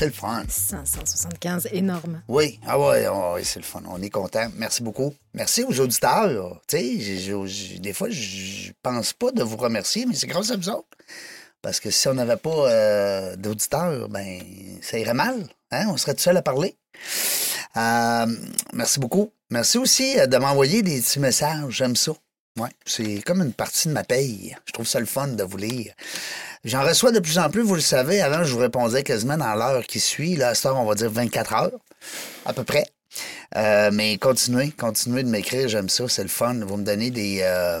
C'est le fun. 575, énorme. Oui, ah ouais, oh, oui, c'est le fun. On est content. Merci beaucoup. Merci aux auditeurs. Tu sais, des fois, je pense pas de vous remercier, mais c'est grâce à vous autres. Parce que si on n'avait pas euh, d'auditeurs, ben, ça irait mal. Hein? On serait tout seul à parler. Euh, merci beaucoup. Merci aussi euh, de m'envoyer des petits messages. J'aime ça. Ouais, c'est comme une partie de ma paye. Je trouve ça le fun de vous lire. J'en reçois de plus en plus, vous le savez. Avant, je vous répondais quasiment dans l'heure qui suit. Là, cette heure, on va dire 24 heures, à peu près. Euh, mais continuez, continuez de m'écrire. J'aime ça, c'est le fun. Vous me donnez des, euh, euh,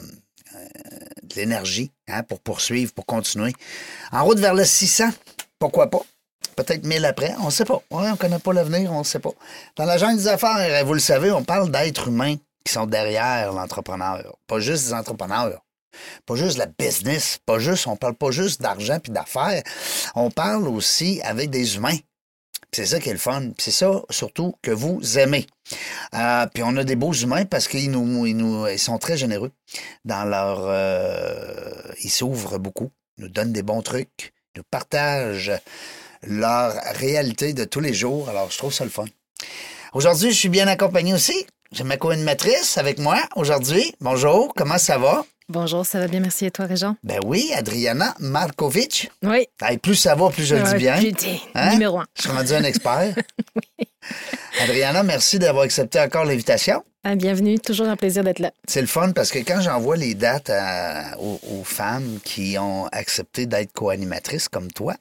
de l'énergie hein, pour poursuivre, pour continuer. En route vers le 600, pourquoi pas? Peut-être 1000 après, on ne sait pas. On ne connaît pas l'avenir, on ne sait pas. Dans la jungle des affaires, vous le savez, on parle d'êtres humains qui sont derrière l'entrepreneur. Pas juste des entrepreneurs. Pas juste la business, pas juste, on parle pas juste d'argent puis d'affaires. On parle aussi avec des humains. C'est ça qui est le fun. C'est ça, surtout, que vous aimez. Euh, puis on a des beaux humains parce qu'ils nous, ils nous, ils sont très généreux dans leur... euh, ils s'ouvrent beaucoup, nous donnent des bons trucs, nous partagent leur réalité de tous les jours. Alors, je trouve ça le fun. Aujourd'hui, je suis bien accompagné aussi. J'ai ma co-animatrice avec moi aujourd'hui. Bonjour, comment ça va? Bonjour, ça va bien, merci. Et toi, Régent? Ben oui, Adriana Markovic. Oui. Hey, plus ça va, plus je le dis bien. putain, Hein? numéro un. Je suis rendu un expert. Adriana, merci d'avoir accepté encore l'invitation. Ah, bienvenue, toujours un plaisir d'être là. C'est le fun parce que quand j'envoie les dates à- aux, aux femmes qui ont accepté d'être co-animatrices comme toi,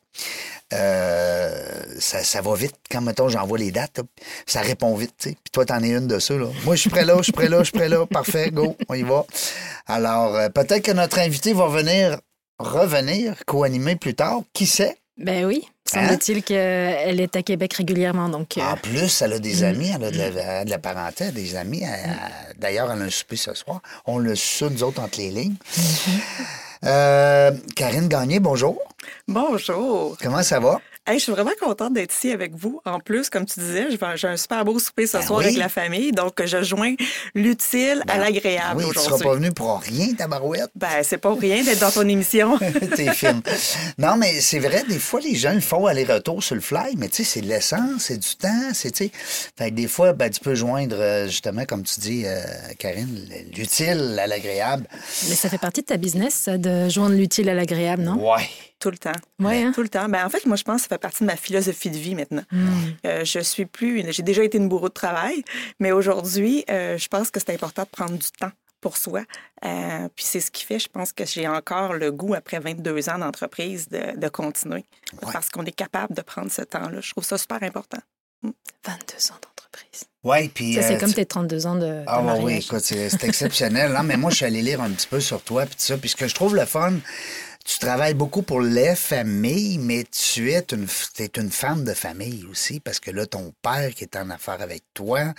euh, ça, ça va vite. Quand, mettons, j'envoie les dates, là, ça répond vite. Puis toi, t'en es une de ça. Là. Moi, je suis prêt là, je suis prêt là, je suis prêt là. Parfait, go, on y va. Alors, euh, peut-être que notre invité va venir revenir, co-animer plus tard. Qui sait? Ben oui, Hein? semble-t-il qu'elle est à Québec régulièrement, donc... euh, En plus, elle a des amis, elle a de la, elle a de la parenté, elle a des amis. Elle- elle- D'ailleurs, elle a un souper ce soir. On le sait, nous autres, entre les lignes. Euh, Karine Gagné, bonjour. Bonjour. Comment ça va? Hey, je suis vraiment contente d'être ici avec vous. En plus, comme tu disais, j'ai un super beau souper ce Ben soir oui. avec la famille. Donc, je joins l'utile à l'agréable oui, tu seras aujourd'hui. pas venu pour rien, ta barouette. Ben, c'est pas rien d'être dans ton émission. Tes films. Non, mais c'est vrai, des fois, les gens le font aller-retour sur le fly, mais tu sais, c'est de l'essence, c'est du temps, c'est, tu sais. Fait que des fois, ben, tu peux joindre, euh, justement, comme tu dis, euh, Karine, l'utile à l'agréable. Mais ça fait partie de ta business, ça, de joindre l'utile à l'agréable, non? Ouais. Tout le temps. Ouais, hein? Tout le temps. Ben, en fait, moi, je pense que ça fait partie de ma philosophie de vie maintenant. Hmm. Euh, je suis plus. J'ai déjà été une bourreau de travail, mais aujourd'hui, euh, je pense que c'est important de prendre du temps pour soi. Euh, puis c'est ce qui fait, je pense que j'ai encore le goût, après 22 ans d'entreprise, de, de continuer. Ouais. Parce qu'on est capable de prendre ce temps-là. Je trouve ça super important. 22 ans d'entreprise. Ouais, puis. Ça, c'est euh, comme tu- tes 32 ans de, de Ah mariage. oui, écoute, c'est exceptionnel. Non, mais moi, je suis allé lire un petit peu sur toi, puis tout ça. Puis ce que je trouve le fun, tu travailles beaucoup pour les familles, mais tu es une, es une femme de famille aussi, parce que là, ton père qui est en affaires avec toi,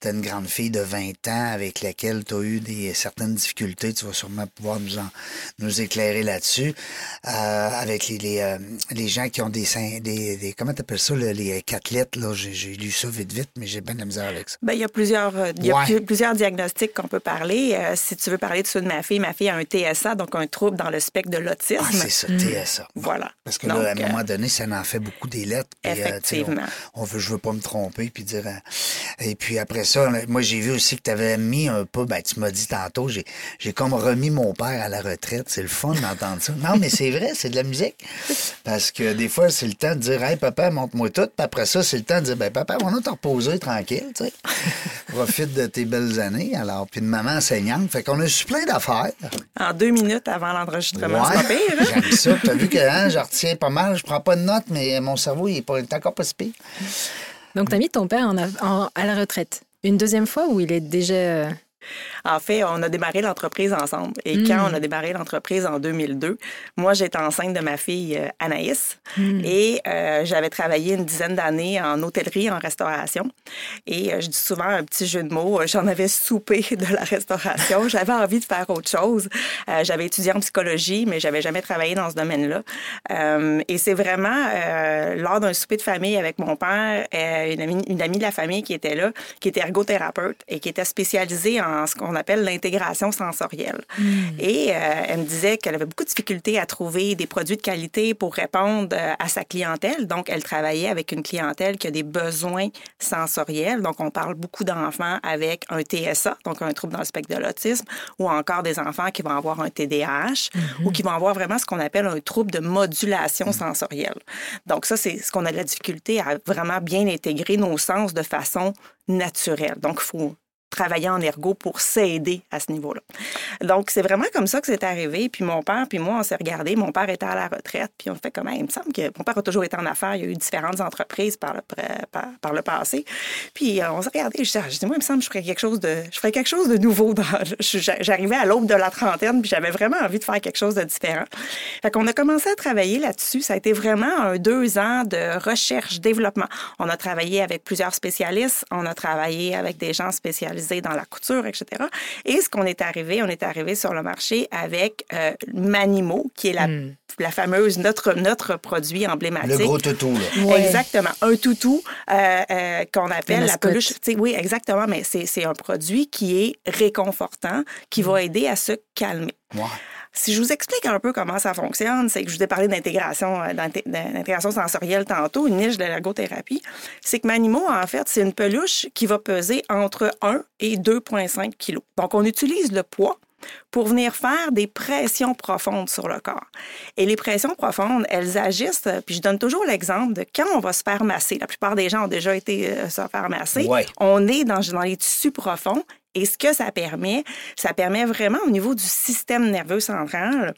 tu as une grande fille de 20 ans avec laquelle tu as eu des, certaines difficultés. Tu vas sûrement pouvoir nous, en, nous éclairer là-dessus. Euh, avec les, les, euh, les gens qui ont des, des, des comment t'appelles ça, là, les catlettes, là, j'ai lu ça vite, vite, mais j'ai bien de la misère avec ça. Ben, il y a plusieurs, euh, il y a Ouais. plusieurs diagnostics qu'on peut parler. Euh, si tu veux parler de ceux de ma fille, ma fille a un TSA, donc un trouble dans le spectre de l'autisme. Ah, c'est ça, TSA. Voilà. Parce que Donc, là, à un euh, moment donné, ça en fait beaucoup des lettres. puis, euh, Effectivement. on, on veut, je veux pas me tromper, puis dire. euh, et puis après ça, moi, j'ai vu aussi que tu avais mis un peu, ben, tu m'as dit tantôt, j'ai, j'ai comme remis mon père à la retraite. C'est le fun d'entendre ça. Non, mais c'est vrai, c'est de la musique. Parce que des fois, c'est le temps de dire, hey, papa, montre-moi tout. Puis après ça, c'est le temps de dire, ben, papa, on va te reposer tranquille, tu sais. Profite de tes belles années. Alors, puis de maman enseignante. Fait qu'on a su plein d'affaires. En deux minutes avant l'enregistrement, c'est pas pire. hein? J'aime ça. Tu as vu que hein, je retiens pas mal. Je prends pas de notes, mais mon cerveau, il est, pas, il est encore pas si pire. Donc, tu as mis ton père en à la retraite. Une deuxième fois ou il est déjà... En fait, on a démarré l'entreprise ensemble. Et Mm. quand on a démarré l'entreprise en 2002, moi, j'étais enceinte de ma fille euh, Anaïs Mm. et euh, j'avais travaillé une dizaine d'années en hôtellerie, en restauration. Et euh, je dis souvent un petit jeu de mots, j'en avais soupé de la restauration. J'avais envie de faire autre chose. Euh, j'avais étudié en psychologie, mais j'avais jamais travaillé dans ce domaine-là. Et c'est vraiment lors d'un souper de famille avec mon père, une, amie, une amie de la famille qui était là, qui était ergothérapeute et qui était spécialisée en ce qu'on appelle l'intégration sensorielle. Et euh, elle me disait qu'elle avait beaucoup de difficultés à trouver des produits de qualité pour répondre euh, à sa clientèle. Donc, elle travaillait avec une clientèle qui a des besoins sensoriels. Donc, on parle beaucoup d'enfants avec un TSA, donc un trouble dans le spectre de l'autisme, ou encore des enfants qui vont avoir un TDAH ou qui vont avoir vraiment ce qu'on appelle un trouble de modulation sensorielle. Donc, ça, c'est ce qu'on a de la difficulté à vraiment bien intégrer nos sens de façon naturelle. Donc, il faut travailler en ergo pour s'aider à ce niveau-là. Donc, c'est vraiment comme ça que c'est arrivé. Puis mon père, puis moi, on s'est regardé. Mon père était à la retraite, puis on fait comment? Il me semble que mon père a toujours été en affaires. Il y a eu différentes entreprises par le, par, le passé. Puis euh, on s'est regardé. Je dis, moi, il me semble que je ferais quelque chose de, je ferais quelque chose de nouveau. J'arrivais à l'aube de la trentaine, puis j'avais vraiment envie de faire quelque chose de différent. Fait qu'on a commencé à travailler là-dessus. Ça a été vraiment deux ans de recherche, développement. On a travaillé avec plusieurs spécialistes. On a travaillé avec des gens spécialisés dans la couture, etc. Et ce qu'on est arrivé, on est arrivé sur le marché avec euh, Manimo, qui est la, Mm. la fameuse, notre, notre produit emblématique. Le gros toutou, là. Ouais. Exactement. Un toutou euh, euh, qu'on appelle la peluche. Oui, exactement, mais c'est c'est un produit qui est réconfortant, qui va aider à se calmer. Ouais. Si je vous explique un peu comment ça fonctionne, c'est que je vous ai parlé d'intégration, euh, d'inté- d'intégration sensorielle tantôt, une niche de l'ergothérapie. C'est que Manimo, en fait, c'est une peluche qui va peser entre 1 et 2,5 kilos. Donc, on utilise le poids pour venir faire des pressions profondes sur le corps. Et les pressions profondes, elles agissent, puis je donne toujours l'exemple de quand on va se faire masser. La plupart des gens ont déjà été euh, se faire masser. Ouais. On est dans, dans les tissus profonds et ce que ça permet, ça permet vraiment au niveau du système nerveux central,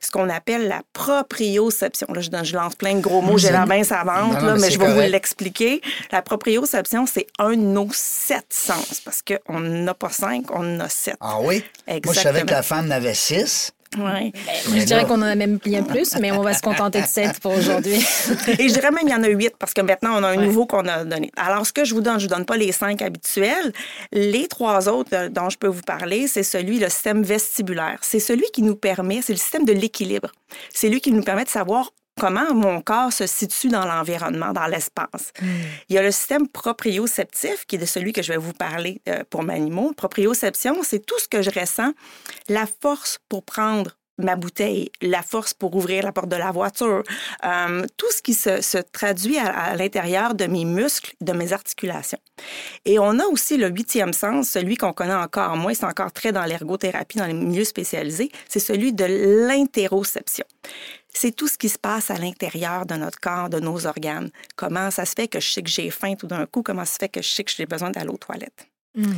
ce qu'on appelle la proprioception. Là, je, lance plein de gros mots, j'ai l'air bien savante, Non, non, là, mais je vais vous l'expliquer. La proprioception, c'est un de nos sept sens, parce qu'on n'a pas cinq, on en a sept. Ah oui? Moi, je savais que la femme en avait six. Ouais. Je dirais qu'on en a même bien plus, mais on va se contenter de 7 pour aujourd'hui. Et je dirais même qu'il y en a huit parce que maintenant, on a un nouveau qu'on a donné. Alors, ce que je vous donne, je vous donne pas les cinq habituels. Les trois autres euh, dont je peux vous parler, c'est celui, le système vestibulaire. C'est celui qui nous permet, c'est le système de l'équilibre. C'est lui qui nous permet de savoir comment mon corps se situe dans l'environnement, dans l'espace. Il y a le système proprioceptif, qui est de celui que je vais vous parler euh, pour Manimo. Proprioception, c'est tout ce que je ressens, la force pour prendre ma bouteille, la force pour ouvrir la porte de la voiture, euh, tout ce qui se, se traduit à, à l'intérieur de mes muscles, de mes articulations. Et on a aussi le huitième sens, celui qu'on connaît encore moins, c'est encore très dans l'ergothérapie, dans les milieux spécialisés, c'est celui de l'interoception. C'est tout ce qui se passe à l'intérieur de notre corps, de nos organes. Comment ça se fait que je sais que j'ai faim tout d'un coup? Comment ça se fait que je sais que j'ai besoin d'aller aux toilettes? Mm.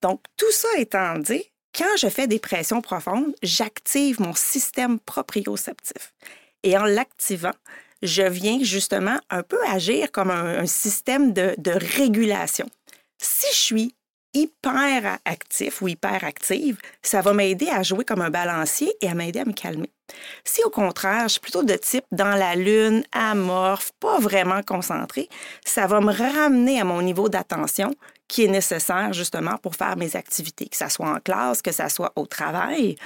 Donc, tout ça étant dit, quand je fais des pressions profondes, j'active mon système proprioceptif. Et en l'activant, je viens justement un peu agir comme un, un système de, de régulation. Si je suis hyper actif ou hyper active, ça va m'aider à jouer comme un balancier et à m'aider à me calmer. Si au contraire, je suis plutôt de type dans la lune, amorphe, pas vraiment concentré, ça va me ramener à mon niveau d'attention qui est nécessaire justement pour faire mes activités, que ça soit en classe, que ça soit au travail.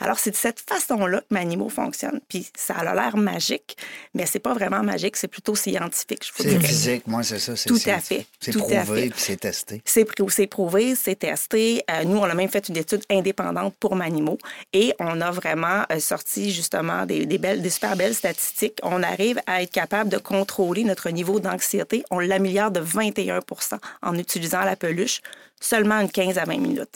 Alors c'est de cette façon-là que Manimo fonctionne. Puis ça a l'air magique, mais c'est pas vraiment magique, c'est plutôt scientifique. Je vous C'est physique, moi, c'est ça. c'est- Tout à fait, C'est prouvé puis c'est testé. C'est prou- c'est prouvé, c'est testé. Euh, nous, on a même fait une étude indépendante pour Manimo et on a vraiment euh, sorti justement des, des belles, des super belles statistiques. On arrive à être capable de contrôler notre niveau d'anxiété. On l'améliore de 21 en utilisant la peluche seulement une 15 à 20 minutes.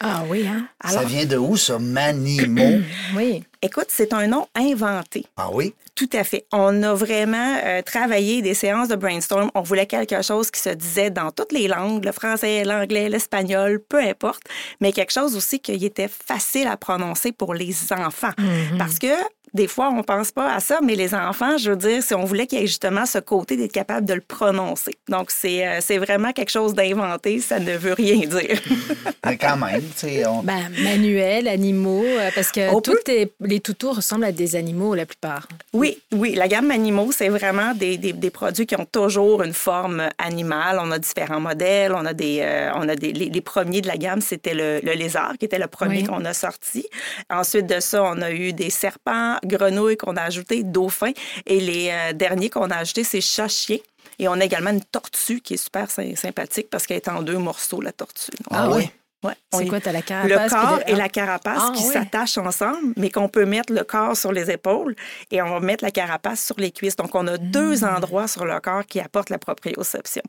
Ah oui, hein? ça vient de où, ça? Manimo? Oui. écoute, c'est un nom inventé. ah oui? Tout à fait. On a vraiment euh, travaillé des séances de brainstorm. On voulait quelque chose qui se disait dans toutes les langues, le français, l'anglais, l'espagnol, peu importe, mais quelque chose aussi qui était facile à prononcer pour les enfants. Parce que des fois, on pense pas à ça, mais les enfants, je veux dire, si on voulait qu'il y ait justement ce côté d'être capable de le prononcer. Donc, c'est euh, c'est vraiment quelque chose d'inventé, ça ne veut rien dire. Mais quand même, tu sais, on- Ben, manuel, animaux, euh, parce que On tous peut- les, les toutous ressemblent à des animaux la plupart. Oui, oui. La gamme Animaux, c'est vraiment des, des- des produits qui ont toujours une forme animale. On a différents modèles. On a des, euh, on a des, les, les premiers de la gamme, c'était le, le lézard qui était le premier Oui. qu'on a sorti. Ensuite de ça, on a eu des serpents, grenouilles qu'on a ajouté, dauphins. Et les euh, derniers qu'on a ajoutés, c'est chat-chien. Et on a également une tortue qui est super sy- sympathique parce qu'elle est en deux morceaux, la tortue. Donc, Ah oui? ouais, C'est quoi, t'as la carapace? le corps et la carapace Ah, qui oui. s'attachent ensemble, mais qu'on peut mettre le corps sur les épaules et on va mettre la carapace sur les cuisses. Donc, on a deux Hmm. endroits sur le corps qui apportent la proprioception.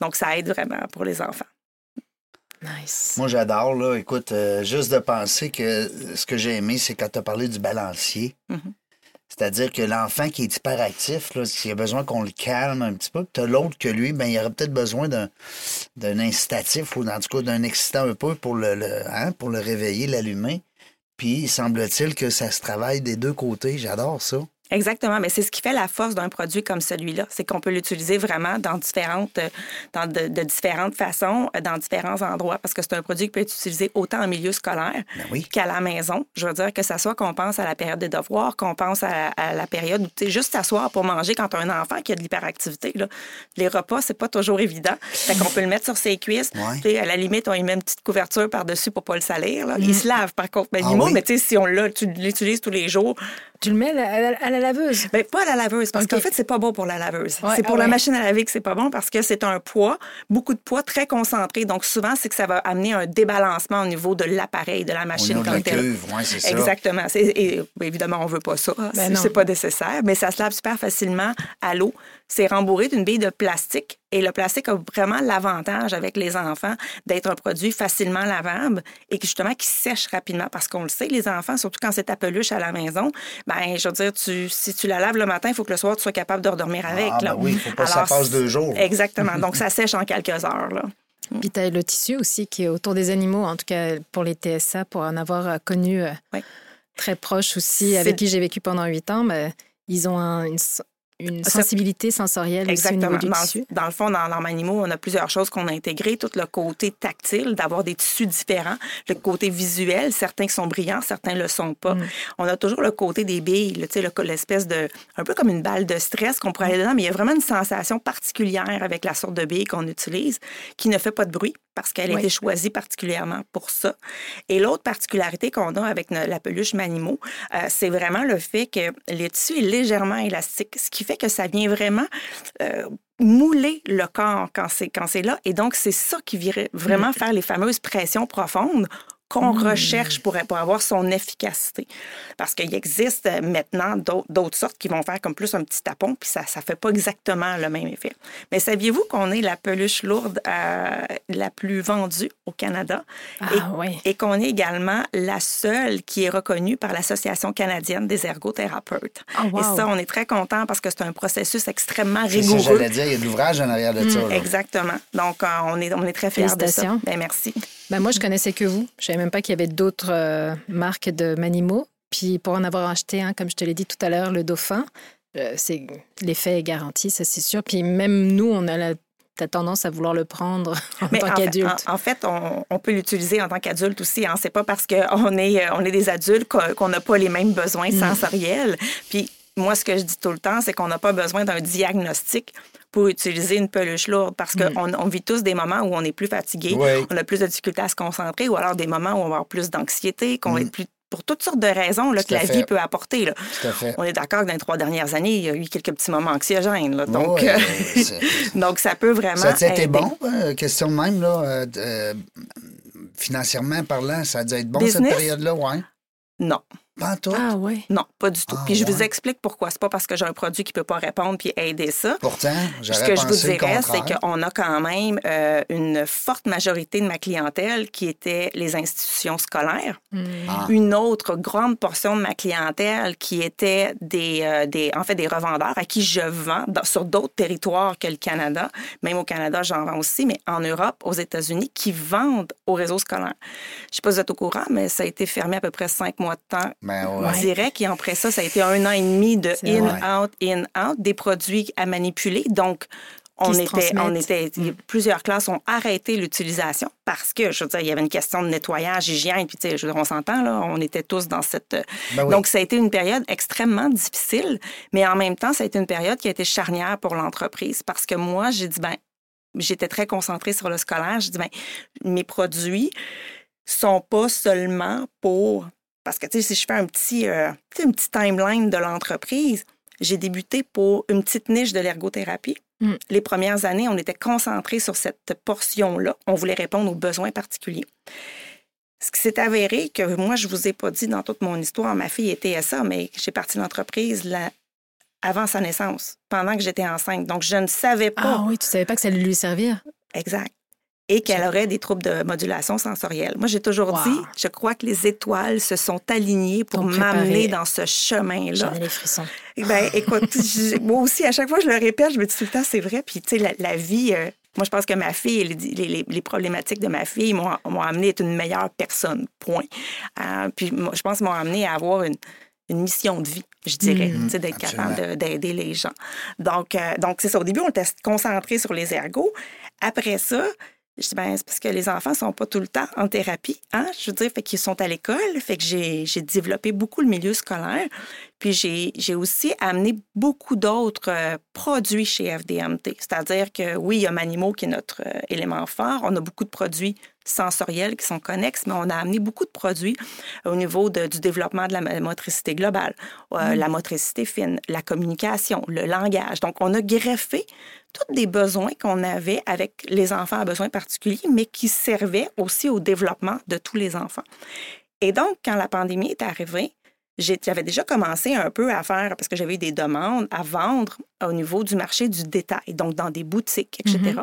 Donc, ça aide vraiment pour les enfants. Nice. moi j'adore, là. Écoute, euh, juste de penser que ce que j'ai aimé, c'est quand tu as parlé du balancier. Mhm. C'est-à-dire que l'enfant qui est hyperactif, là, s'il a besoin qu'on le calme un petit peu, puis t'as l'autre que lui, ben, il aurait peut-être besoin d'un, d'un incitatif ou en tout cas d'un excitant un peu pour le, le- hein, pour le réveiller, l'allumer. Puis il semble-t-il que ça se travaille des deux côtés. J'adore ça. Exactement, mais c'est ce qui fait la force d'un produit comme celui-là, c'est qu'on peut l'utiliser vraiment dans différentes, dans de, de différentes façons, dans différents endroits, parce que c'est un produit qui peut être utilisé autant en milieu scolaire Ben oui. qu'à la maison. Je veux dire que ça soit qu'on pense à la période des devoirs, qu'on pense à, à la période où tu sais juste s'asseoir pour manger quand tu as un enfant qui a de l'hyperactivité. là. Les repas, c'est pas toujours évident. Fait qu'on peut le mettre sur ses cuisses. Ouais. À la limite, on y met une petite couverture par-dessus pour pas le salir. là. Il se lave par contre, Ah animaux, oui? mais tu sais, si on l'a, tu l'utilises tous les jours, Tu le mets à la, à laveuse? ben, pas à la laveuse, parce qu'en fait, c'est pas bon pour la laveuse. Ouais, c'est pour ah la ouais. machine à laver que c'est pas bon parce que c'est un poids, beaucoup de poids très concentré. Donc, souvent, c'est que ça va amener un débalancement au niveau de l'appareil, de la Au machine niveau de comme la telle. cuve, oui, c'est ça. Exactement. C'est- Et, évidemment, on veut pas ça. Ben c'est pas nécessaire, mais ça se lave super facilement à l'eau. C'est rembourré d'une bille de plastique. Et le plastique a vraiment l'avantage avec les enfants d'être un produit facilement lavable et qui, justement qui sèche rapidement parce qu'on le sait, les enfants, surtout quand c'est ta peluche à la maison, ben je veux dire, tu, si tu la laves le matin, il faut que le soir, tu sois capable de redormir avec. Ah, ben là. oui, faut pas que ça passe deux jours. Exactement. Donc, ça sèche en quelques heures. Là. Puis tu as le tissu aussi qui est autour des animaux, en tout cas pour les TSA, pour en avoir euh, connu euh, Oui. très proche aussi, avec qui j'ai vécu pendant huit ans. ben, ils ont un- une, une sensibilité sensorielle aussi au Exactement. niveau du Dans, le fond, dans l'arme animaux, on a plusieurs choses qu'on a intégrées. Tout le côté tactile, d'avoir des tissus différents. Le côté visuel, certains qui sont brillants, certains ne le sont pas. Mm. On a toujours le côté des billes, le- l'espèce de... Un peu comme une balle de stress qu'on pourrait aller dedans, mais il y a vraiment une sensation particulière avec la sorte de bille qu'on utilise qui ne fait pas de bruit parce qu'elle a été choisie particulièrement pour ça. Et l'autre particularité qu'on a avec la peluche Manimo, euh, c'est vraiment le fait que le tissu est légèrement élastique, ce qui fait que ça vient vraiment euh, mouler le corps quand c'est quand c'est là. Et donc, c'est ça qui vient vraiment faire les fameuses pressions profondes qu'on recherche pour, pour avoir son efficacité. Parce qu'il existe euh, maintenant d'autres sortes qui vont faire comme plus un petit tapon, puis ça ne fait pas exactement le même effet. Mais saviez-vous qu'on est la peluche lourde euh, la plus vendue au Canada? Ah et, oui. et qu'on est également la seule qui est reconnue par l'Association canadienne des ergothérapeutes. Ah, wow. Et ça, on est très content parce que c'est un processus extrêmement C'est ça, rigoureux. j'allais dire, il y a de l'ouvrage en arrière de ça. là. Exactement. Donc, euh, on, est, on est très fiers de ça. Félicitations. Ben, merci. Ben, moi, je connaissais que vous. Je savais même pas qu'il y avait d'autres euh, marques de Manimo. Puis pour en avoir acheté un, comme je te l'ai dit tout à l'heure, le Dauphin, euh, c'est l'effet est garanti, ça c'est sûr. Puis même nous, on a la tendance à vouloir le prendre en Mais tant qu'adulte. En, en fait, on, on peut l'utiliser en tant qu'adulte aussi. Hein. C'est pas parce qu'on est, on est des adultes qu'on n'a pas les mêmes besoins sensoriels. Puis moi, ce que je dis tout le temps, c'est qu'on n'a pas besoin d'un diagnostic pour utiliser une peluche lourde parce qu'on on vit tous des moments où on est plus fatigué, Oui. on a plus de difficultés à se concentrer ou alors des moments où on va avoir plus d'anxiété, qu'on va être plus pour toutes sortes de raisons là, que la fait. vie peut apporter. Là. On est d'accord que dans les trois dernières années, il y a eu quelques petits moments anxiogènes. Là. Donc, Ouais, euh, donc, ça peut vraiment. Ça a été bon, euh, question de même, là, euh, euh, financièrement parlant, ça a dû être bon Business? cette période-là, ouais. Non. Pas en tout. Ah ouais. Non, pas du tout. Ah, puis je vous explique pourquoi. C'est pas parce que j'ai un produit qui peut pas répondre puis aider ça. Pourtant, Ce j'aurais que je vous dirais, c'est qu'on a quand même euh, une forte majorité de ma clientèle qui était les institutions scolaires. Ah. Une autre grande portion de ma clientèle qui était des, euh, des, en fait, des revendeurs à qui je vends dans- sur d'autres territoires que le Canada. Même au Canada, j'en vends aussi, mais en Europe, aux États-Unis, qui vendent au réseau scolaire. Je ne sais pas si vous êtes au courant, mais ça a été fermé à peu près cinq mois de temps Ben ouais. direct. Et après ça, ça a été un an et demi de C'est in, vrai. out, in, out, des produits à manipuler. Donc, on était, on était, plusieurs classes ont arrêté l'utilisation parce que, je veux dire, il y avait une question de nettoyage, hygiène, puis tu sais, je veux dire, on s'entend, là, on était tous dans cette... euh, Ben oui. Donc, ça a été une période extrêmement difficile, mais en même temps, ça a été une période qui a été charnière pour l'entreprise parce que moi, j'ai dit, ben, j'étais très concentrée sur le scolaire. J'ai dit, ben, mes produits sont pas seulement pour. Parce que, tu sais, si je fais un petit, euh, une petite timeline de l'entreprise, j'ai débuté pour une petite niche de l'ergothérapie. Mm. Les premières années, on était concentré sur cette portion-là. On voulait répondre aux besoins particuliers. Ce qui s'est avéré que moi, je vous ai pas dit dans toute mon histoire, ma fille était ça, mais j'ai parti de l'entreprise la- avant sa naissance, pendant que j'étais enceinte. Donc, je ne savais pas Ah oui, tu savais pas que ça allait lui servir. Exact. Et qu'elle aurait des troubles de modulation sensorielle. Moi, j'ai toujours Wow. dit, je crois que les étoiles se sont alignées pour m'amener dans ce chemin-là. J'en ai les frissons. Ben, écoute, je- moi aussi, à chaque fois, je le répète, je me dis tout le temps, c'est vrai. Puis, tu sais, la, la vie, euh, moi, je pense que ma fille, les, les- problématiques de ma fille m'ont m'ont amené à être une meilleure personne, point. Euh, puis, moi, je pense qu'ils m'ont amené à avoir une, une mission de vie, je dirais, tu sais, d'être capable de- d'aider les gens. Donc, euh, donc c'est ça. Au début, on était concentré sur les ergots. Après ça, je dis, ben, c'est parce que les enfants sont pas tout le temps en thérapie, hein? Je veux dire, fait qu'ils sont à l'école, fait que j'ai développé beaucoup le milieu scolaire. Puis j'ai j'ai aussi amené beaucoup d'autres euh, produits chez FDMT. C'est-à-dire que oui, il y a Manimo qui est notre euh, élément fort. On a beaucoup de produits sensoriels qui sont connexes, mais on a amené beaucoup de produits au niveau de- du développement de la mo- motricité globale, euh, la motricité fine, la communication, le langage. Donc, on a greffé tous des besoins qu'on avait avec les enfants à besoins particuliers, mais qui servaient aussi au développement de tous les enfants. Et donc, quand la pandémie est arrivée, j'avais déjà commencé un peu à faire, parce que j'avais eu des demandes à vendre au niveau du marché du détail, donc dans des boutiques, etc.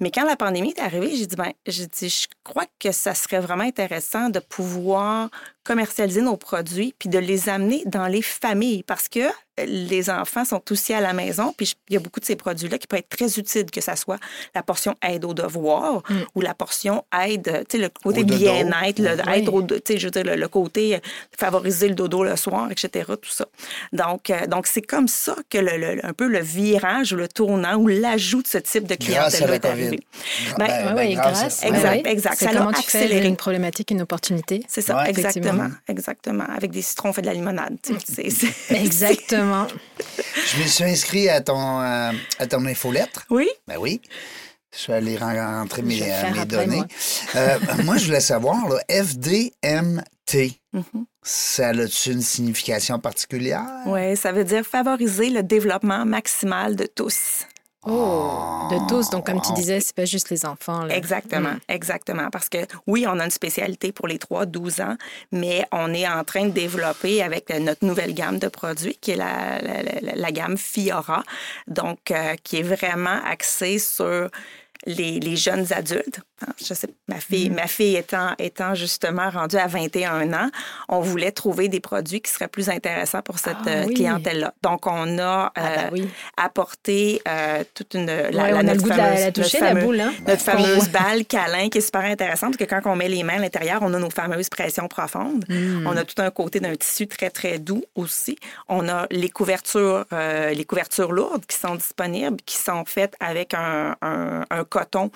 Mais quand la pandémie est arrivée, j'ai dit, ben, j'ai dit, je crois que ça serait vraiment intéressant de pouvoir commercialiser nos produits puis de les amener dans les familles parce que les enfants sont aussi à la maison puis il y a beaucoup de ces produits-là qui peuvent être très utiles, que ça soit la portion aide au devoir ou la portion aide, tu sais, le côté bien-être, le, Oui. être au, tu sais, je veux dire, le, le côté euh, favoriser le dodo le soir, etc., tout ça. Donc, euh, donc c'est comme ça que le, le- un peu le virage ou le tournant ou l'ajout de ce type de Grâce à clientèle la est arrivé. Ben, Ben, Ouais, ben, grâce Exact, ouais. exact. C'est Ça l'a comment tu fais accéléré. une problématique, une opportunité. C'est ça, Ouais. exactement. Exactement. Avec des citrons, on fait de la limonade. tu sais, c'est- Exactement. Je me suis inscrit à ton, euh, à ton infolettre. Oui? Ben oui. Je suis allé ren- rentrer mes, euh, faire mes après, données. moi. Euh, moi, je voulais savoir, là, FDMT, Mhm. Ça a-tu une signification particulière? Oui, ça veut dire favoriser le développement maximal de tous. Oh, de tous. Donc, comme tu disais, c'est pas juste les enfants. là. Exactement, Mm. exactement. Parce que oui, on a une spécialité pour les 3-12 ans, mais on est en train de développer avec euh, notre nouvelle gamme de produits, qui est la, la- la- la gamme Fiora, donc euh, qui est vraiment axée sur les, les jeunes adultes. Je sais, ma fille, ma fille étant, étant justement rendue à 21 ans, on voulait trouver des produits qui seraient plus intéressants pour cette Ah euh, oui. clientèle-là. Donc, on a Ah, bah euh, oui. apporté euh, toute une... La, Ouais, la- on a le notre de la, fameuse- la notre la boule. Hein? fameuse balle câlin qui est super intéressante parce que quand on met les mains à l'intérieur, on a nos fameuses pressions profondes. Mm. On a tout un côté d'un tissu très, très doux aussi. On a les couvertures, euh, les couvertures lourdes qui sont disponibles, qui sont faites avec un, un- un coton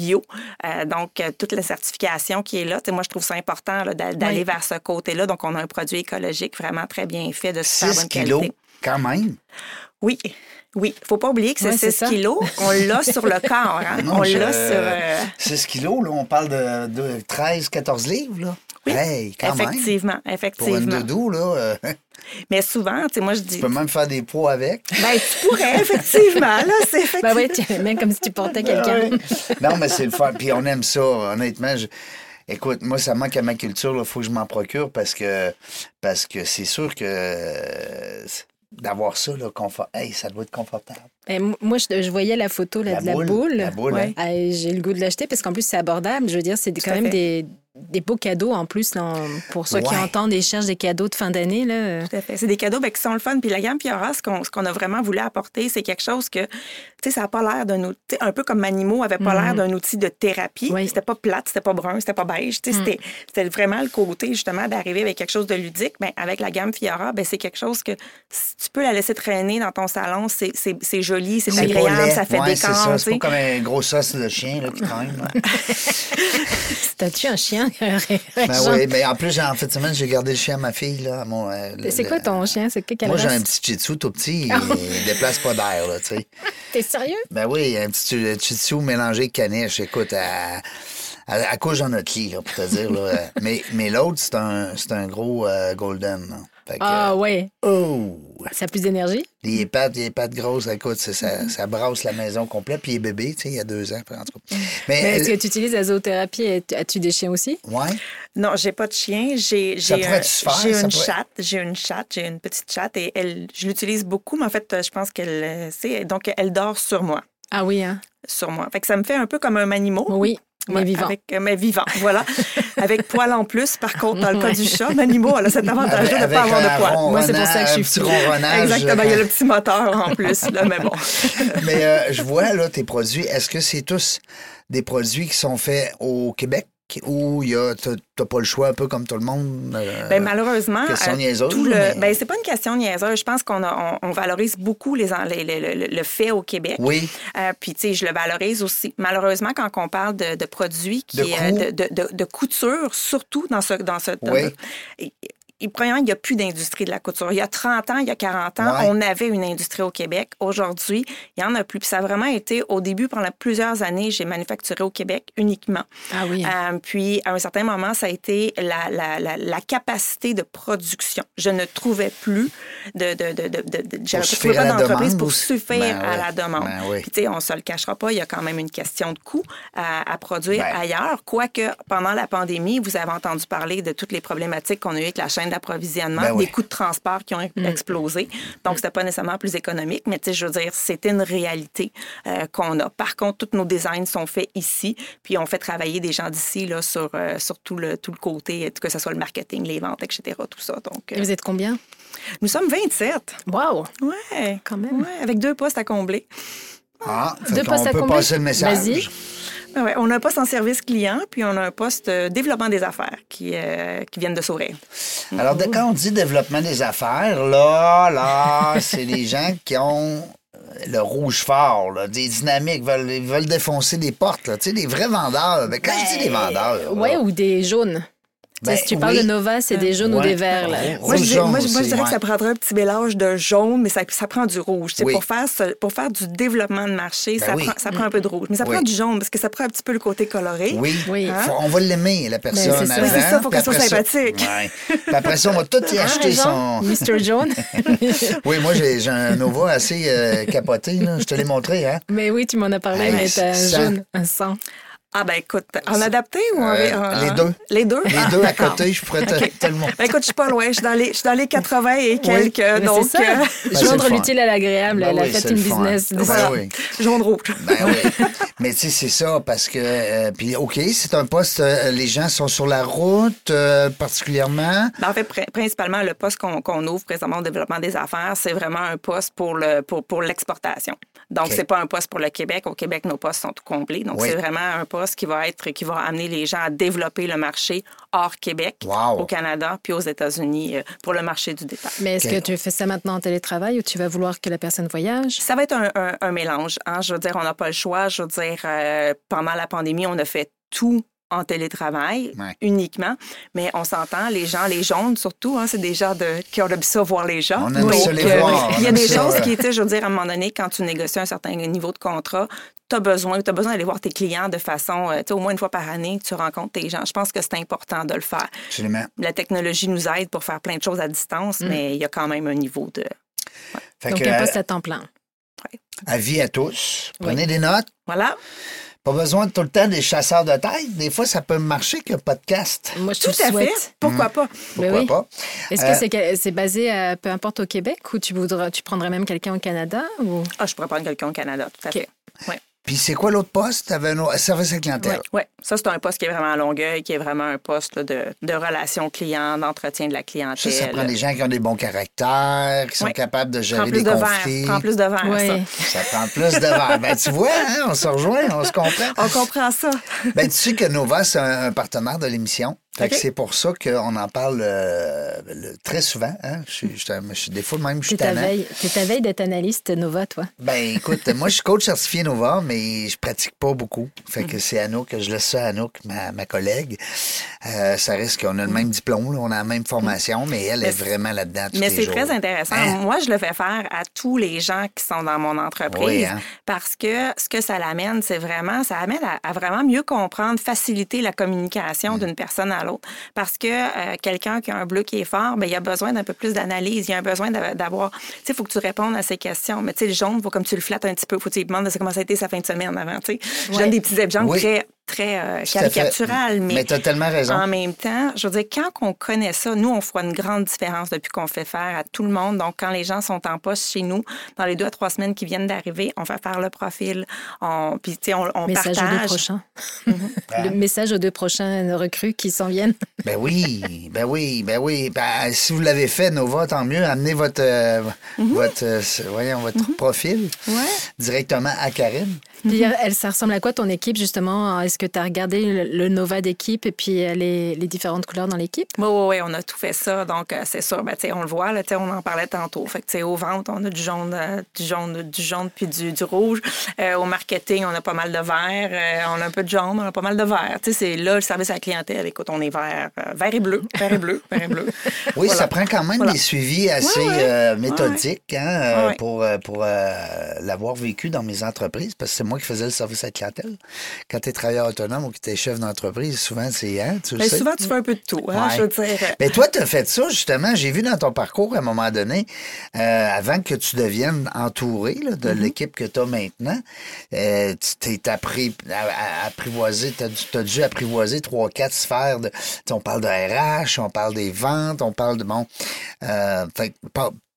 bio. Euh, donc, euh, toute la certification qui est là. Moi, je trouve ça important d'aller Oui. vers ce côté-là. Donc, on a un produit écologique vraiment très bien fait, de super 6 bonne kilos, qualité. quand même? Oui, oui. faut pas oublier que c'est Ouais, c'est 6 ça. kilos. On l'a sur le corps. Hein? Non, on je- l'a sur... euh, 6 kilos, là, on parle de, de 13, 14 livres, là. Oui, Hey, quand même. effectivement, Pour une effectivement. doudou, là, euh, Mais souvent, tu sais, moi, je dis. tu peux même faire des poids avec. Ben, tu pourrais, effectivement, là, c'est Bah effectivement. ouais, tu- même comme si tu portais quelqu'un. Ouais. Non, mais c'est le fun. Puis on aime ça, honnêtement. je- Écoute, moi, ça manque à ma culture. Il faut que je m'en procure parce que parce que c'est sûr que euh, d'avoir ça, là, confort... hey, ça doit être confortable. Et m- moi, je, je voyais la photo là, La de la boule, boule. la boule, Ouais. Ah, et J'ai le goût de l'acheter parce qu'en plus, c'est abordable. Je veux dire, c'est quand même des, des beaux cadeaux en plus, là, pour ceux qui entendent et cherchent des cadeaux de fin d'année. Là. Tout à fait. C'est des cadeaux ben, qui sont le fun. Puis la gamme Fiora, ce qu'on, ce qu'on a vraiment voulu apporter, c'est quelque chose que, tu sais, ça n'a pas l'air d'un outil, un peu comme Manimo avait pas l'air d'un outil de thérapie. Oui. C'était pas plate, c'était pas brun, c'était pas beige. Tu sais, c'était, c'était vraiment le côté, justement, d'arriver avec quelque chose de ludique. Ben, avec la gamme Fiora, ben, c'est quelque chose que si tu peux la laisser traîner dans ton salon, c'est, c'est, c'est joli, c'est, C'est agréable, ça fait ouais, des c'est camps, ça. tu C'est pas comme un gros sauce de chien là, qui traîne. T'as-tu un chien? Ben oui, mais en plus, en fait, semaine, j'ai gardé le chien à ma fille. Là, mon, euh, C'est quoi ton chien? C'est que Moi, j'ai un petit Shih Tzu tout petit. Il déplace pas d'air, là, tu sais. T'es sérieux? Ben oui, un petit Shih Tzu mélangé caniche. Écoute, à, à, couche dans notre lit, là, pour te dire. Là. mais mais l'autre, c'est un, c'est un gros euh, golden. là. Fait que, Ah ouais. oh! Ça a plus d'énergie? Les pattes, les pattes grosses, écoute, ça, ça, ça brasse la maison complète. Puis il est bébé, tu sais, il y a deux ans, en tout cas. Mais, Mais est-ce euh, que tu utilises la zoothérapie? As-tu des chiens aussi? ouais, Non, j'ai pas de chien. J'ai, un- une pourrait- chatte. J'ai une chatte. J'ai une petite chatte et elle, je l'utilise beaucoup, mais en fait, je pense qu'elle euh, sait. Donc, elle dort sur moi. Ah oui, hein? Sur moi. Fait que ça me fait un peu comme un animal. Oui, mais Ouais, vivant. Avec, euh, mais vivant, voilà. avec poil en plus, par contre, dans le cas du chat, Manimo, elle a cet avantage-là de ne avec pas avoir de poil. Moi, c'est pour ça que je suis. Exactement, il y a le petit moteur en plus, là, mais bon. Mais euh, je vois là tes produits. Est-ce que c'est tous des produits qui sont faits au Québec? Ou il y a t'as pas le choix un peu comme tout le monde? euh, Ben, malheureusement, question euh, niaiseuse, tout le, mais- ben, c'est pas une question niaiseuse. Je pense qu'on a- on, on valorise beaucoup les, en- les- les- le, le fait au Québec. Oui. Euh, puis, tu sais, je le valorise aussi. Malheureusement, quand on parle de, de produits qui, De euh, de, couture, surtout dans ce. Dans ce Oui. Et premièrement, il n'y a plus d'industrie de la couture. Il y a 30 ans, il y a 40 ans, Ouais. on avait une industrie au Québec. Aujourd'hui, il n'y en a plus. Puis ça a vraiment été, au début, pendant plusieurs années, j'ai manufacturé au Québec uniquement. Ah oui. Euh, puis, à un certain moment, ça a été la, la, la, la capacité de production. Je ne trouvais plus de... de, de, de, de- de- j'avais suffire pas d'entreprise demande pour suffire Ben à la demande. Ben oui. Puis, tu sais, on se le cachera pas, il y a quand même une question de coût à, à produire Ben. ailleurs. Quoique, pendant la pandémie, vous avez entendu parler de toutes les problématiques qu'on a eues avec la chaîne d'approvisionnement, Ben oui. des coûts de transport qui ont explosé. Donc, c'était pas nécessairement plus économique, mais tu sais, je veux dire, c'était une réalité euh, qu'on a. Par contre, tous nos designs sont faits ici, puis on fait travailler des gens d'ici là sur, euh, sur tout, le, tout le côté, que ce soit le marketing, les ventes, etc., tout ça. Donc, euh, Et vous êtes combien? nous sommes 27. Wow! Ouais, Quand même. Ouais, avec deux postes à combler. Ah, qu'on postes à peut combler? passer le message. Vas-y. Ah ouais, on a un poste en service client, puis on a un poste euh, développement des affaires qui, euh, qui viennent de s'ouvrir. Alors, de- quand on dit développement des affaires, là, là, c'est les gens qui ont le rouge fort, là, des dynamiques, veulent, ils veulent défoncer des portes, là, tu sais, des vrais vendeurs. Mais quand je dis des vendeurs, là, Ouais, ou des jaunes. Ben, si tu parles oui. de Nova, c'est des jaunes ou des verts. Là. Ouais. Moi, je, moi, moi, je dirais que ça prendrait un petit mélange de jaune, mais ça, ça prend du rouge. Oui. Pour, faire ce- pour faire du développement de marché, Ben ça, oui. prend, ça prend un peu de rouge. Mais ça Oui. prend du jaune parce que ça prend un petit peu le côté coloré. Oui. Oui. Hein? Faut- on va l'aimer, la personne. Ben, c'est ça. avant, Mais c'est ça, faut qu'elle soit après ça- sympathique. Ouais. Puis après ça, on va tout y Hein, acheter son. Mr. Jaune. Oui, moi, j'ai un Nova assez euh, capoté, là. Je te l'ai montré, hein? mais oui, tu m'en as parlé, mais t'as un jaune, un sang. Ah ben écoute, en adapté ou en... Euh, en- les deux. Les deux? Les deux à côté, je pourrais te, te le montrer. Ben écoute, je suis pas loin. Je suis dans les, je suis dans les 80 et quelques. Donc, c'est ça. euh, Ben, Joindre l'utile à l'agréable, Ben elle a oui, fait c'est une le fun. business. Ben ça. oui. jaune rouge. Ben oui. Mais tu sais, c'est ça, parce que. euh, puis, OK, c'est un poste, euh, les gens sont sur la route, euh, particulièrement. Ben, en fait, pr- principalement, le poste qu'on qu'on ouvre présentement au développement des affaires, c'est vraiment un poste pour le pour, pour l'exportation. Donc, OK. c'est pas un poste pour le Québec. Au Québec, nos postes sont tout complets. Donc, Oui. c'est vraiment un poste qui va être qui va amener les gens à développer le marché hors Québec, Wow. au Canada, puis aux États-Unis euh, pour le marché du détail. Mais est-ce que tu fais ça maintenant en télétravail ou tu vas vouloir que la personne voyage? Ça va être un, un- un mélange. Hein? Je veux dire, on n'a pas le choix. Je veux dire, euh, pendant la pandémie, on a fait tout en télétravail Ouais. uniquement. Mais on s'entend, les gens, les jaunes surtout, hein, c'est des gens de, qui ont le ça voir les gens. On aime ça les voir, on Il y a des ça, choses ouais. qui étaient, je veux dire, à un moment donné, quand tu négocies un certain niveau de contrat, tu as besoin, as besoin d'aller voir tes clients de façon, euh, tu sais, au moins une fois par année, tu rencontres tes gens. Je pense que c'est important de le faire. Absolument. La technologie nous aide pour faire plein de choses à distance, mais il y a quand même un niveau de... Fait Donc, que, un euh, poste à temps plein. avis à tous. Oui. Prenez des notes. Voilà. Pas besoin de tout le temps des chasseurs de tête. Des fois, ça peut marcher que podcast. Moi, je Tout à souhaite. fait. Pourquoi pas? Ben Pourquoi oui. pas? Est-ce Euh, que c'est que- c'est basé à, peu importe au Québec ou tu, voudras, tu prendrais même quelqu'un au Canada? Ou... Ah, je pourrais prendre quelqu'un au Canada, tout à fait. Ouais. Puis c'est quoi l'autre poste? Tu avais un service à la clientèle. Oui, ça, c'est un poste qui est vraiment à Longueuil, qui est vraiment un poste là, de, de relation client, d'entretien de la clientèle. Ça, ça prend des gens qui ont des bons caractères, qui sont capables de gérer des de conflits. verre. Prends plus de verre, Oui. Ça prend plus de verre. Ben, tu vois, hein, on se rejoint, on se comprend. ça. On comprend ça. Ben, tu sais que Nova, c'est un, un partenaire de l'émission. C'est pour ça qu'on en parle euh, le- très souvent. Hein? Je, suis- je je des fois, même, je suis tannant. t'es ta veille d'être analyste Nova, toi. Ben, écoute, moi, je suis coach certifié Nova, mais je pratique pas beaucoup. Fait que c'est Anouk, je laisse ça à Anouk, ma, ma collègue. Euh, ça risque qu'on a le même diplôme, là, on a la même formation, mais elle est vraiment là-dedans tous Mais c'est très intéressant. Hein? Moi, je le fais faire à tous les gens qui sont dans mon entreprise Oui, hein? parce que ce que ça l'amène, c'est vraiment, ça amène à, à vraiment mieux comprendre, faciliter la communication Mm. d'une personne à l'autre. Parce que euh, quelqu'un qui a un bleu qui est fort, ben, il a besoin d'un peu plus d'analyse. Il a besoin d'a- d'avoir, tu sais, il faut que tu répondes à ces questions. Mais tu sais, le jaune, faut comme tu le flattes un petit peu, faut que tu lui demandes de comment ça a été sa fin de semaine avant. Tu sais, je Ouais. donne des petits exemples Oui. très, très euh, caricaturales, mais Mais tu as tellement raison. en même temps, je veux dire, quand on connaît ça, nous, on voit une grande différence depuis qu'on fait faire à tout le monde. Donc, quand les gens sont en poste chez nous, dans les deux à trois semaines qui viennent d'arriver, on fait faire le profil, on, puis, tu sais, on, on Message aux deux partage. prochains. Ah. Le message aux deux prochains recrues qui s'en viennent. Ben oui, ben oui, ben oui. Ben, si vous l'avez fait, Nova, tant mieux. Amenez votre, euh, Mhm. votre, euh, voyons, votre profil Ouais. directement à Karine. Puis, elle, ça ressemble à quoi ton équipe, justement? Est-ce que tu as regardé le, le Nova d'équipe et puis euh, les, les différentes couleurs dans l'équipe? Oui, oui, oui, on a tout fait ça. Donc, euh, c'est sûr, ben, tu sais, on le voit, là, tu sais, on en parlait tantôt. Fait que, tu sais, au ventre, on a du jaune, euh, du jaune, du jaune puis du, du rouge. Euh, au marketing, on a pas mal de vert. Euh, on a un peu de jaune, on a pas mal de vert. Tu sais, c'est là, le service à la clientèle. Écoute, on est vert, euh, vert et bleu, vert et bleu, vert et bleu. Oui, Voilà. ça prend quand même Voilà. des suivis assez Ouais, ouais. euh, méthodiques hein, euh, Ouais, pour, euh, pour euh, l'avoir vécu dans mes entreprises, parce que c'est moi qui faisais le service à la clientèle. Quand tu es travailleur autonome ou que tu es chef d'entreprise, souvent, c'est... Hein, tu le Mais sais. souvent, tu fais un peu de tout. Hein, Ouais. Je veux dire. Mais toi, tu as fait ça, justement. J'ai vu dans ton parcours, à un moment donné, euh, avant que tu deviennes entouré là, de Mm-hmm. l'équipe que tu as maintenant, euh, tu t'es appris, apprivoisé, tu as, dû apprivoiser trois, quatre sphères. De, on parle de RH, on parle des ventes, on parle de... Bon, euh, fait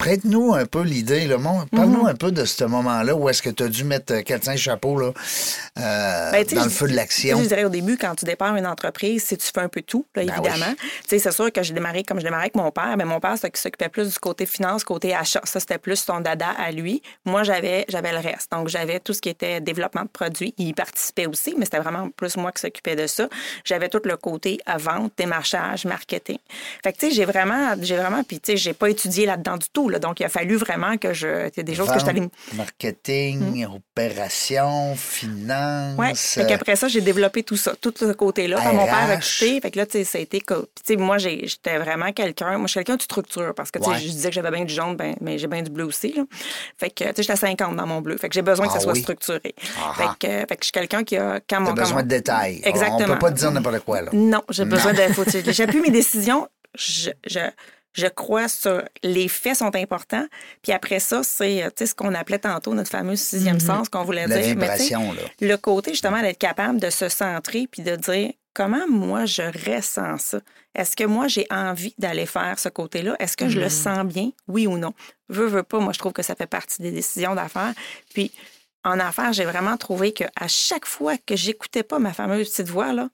Prête-nous un peu l'idée, là. Mon- Mm-hmm. Parle-nous un peu de ce moment-là où est-ce que tu as dû mettre 4-5 chapeaux là, euh, Ben, dans le feu de l'action. Je dirais au début, quand tu départs une entreprise, c'est tu fais un peu tout, là, Ben évidemment. Tu sais, c'est sûr que j'ai démarré comme je démarrais avec mon père. Mais mon père, s'occupait plus du côté finance, côté achat. Ça, c'était plus son dada à lui. Moi, j'avais, le reste. Donc, j'avais tout ce qui était développement de produits. Il y participait aussi, mais c'était vraiment plus moi qui s'occupais de ça. J'avais tout le côté vente, démarchage, marketing. Fait que, tu sais, j'ai vraiment, vraiment, puis, tu sais, j'ai pas étudié là-dedans du tout, là. Donc, il a fallu vraiment que je, il y a des choses que je Vente, marketing, opération, finance. Ouais. Fait qu'après ça, j'ai développé tout ça, tout ce côté-là. Mon père a quitté, fait que là, tu sais, ça a été. co- Puis, tu sais, moi, j'étais vraiment quelqu'un. Moi, je suis quelqu'un de structure parce que, tu sais, Ouais. je disais que j'avais bien du jaune, ben, mais j'ai bien du bleu aussi, là. Fait que, tu sais, j'étais à 50 dans mon bleu. Fait que j'ai besoin que Ah ça soit oui? structuré. Ah Fait que, fait que je suis quelqu'un qui a. Quand mon, besoin de détails. Exactement. On peut pas te dire n'importe quoi, là. Non, j'ai besoin de. J'appuie mes décisions. Je, je, je crois sur les faits sont importants. Puis après ça, c'est euh, ce qu'on appelait tantôt notre fameux sixième sens qu'on voulait La dire. Mais là. le côté justement d'être capable de se centrer puis de dire comment moi je ressens ça? Est-ce que moi j'ai envie d'aller faire ce côté-là? Est-ce que je le sens bien? Oui ou non? Veux, veux pas, moi je trouve que ça fait partie des décisions d'affaires. Puis en affaires, j'ai vraiment trouvé que à chaque fois que j'écoutais pas ma fameuse petite voix, là,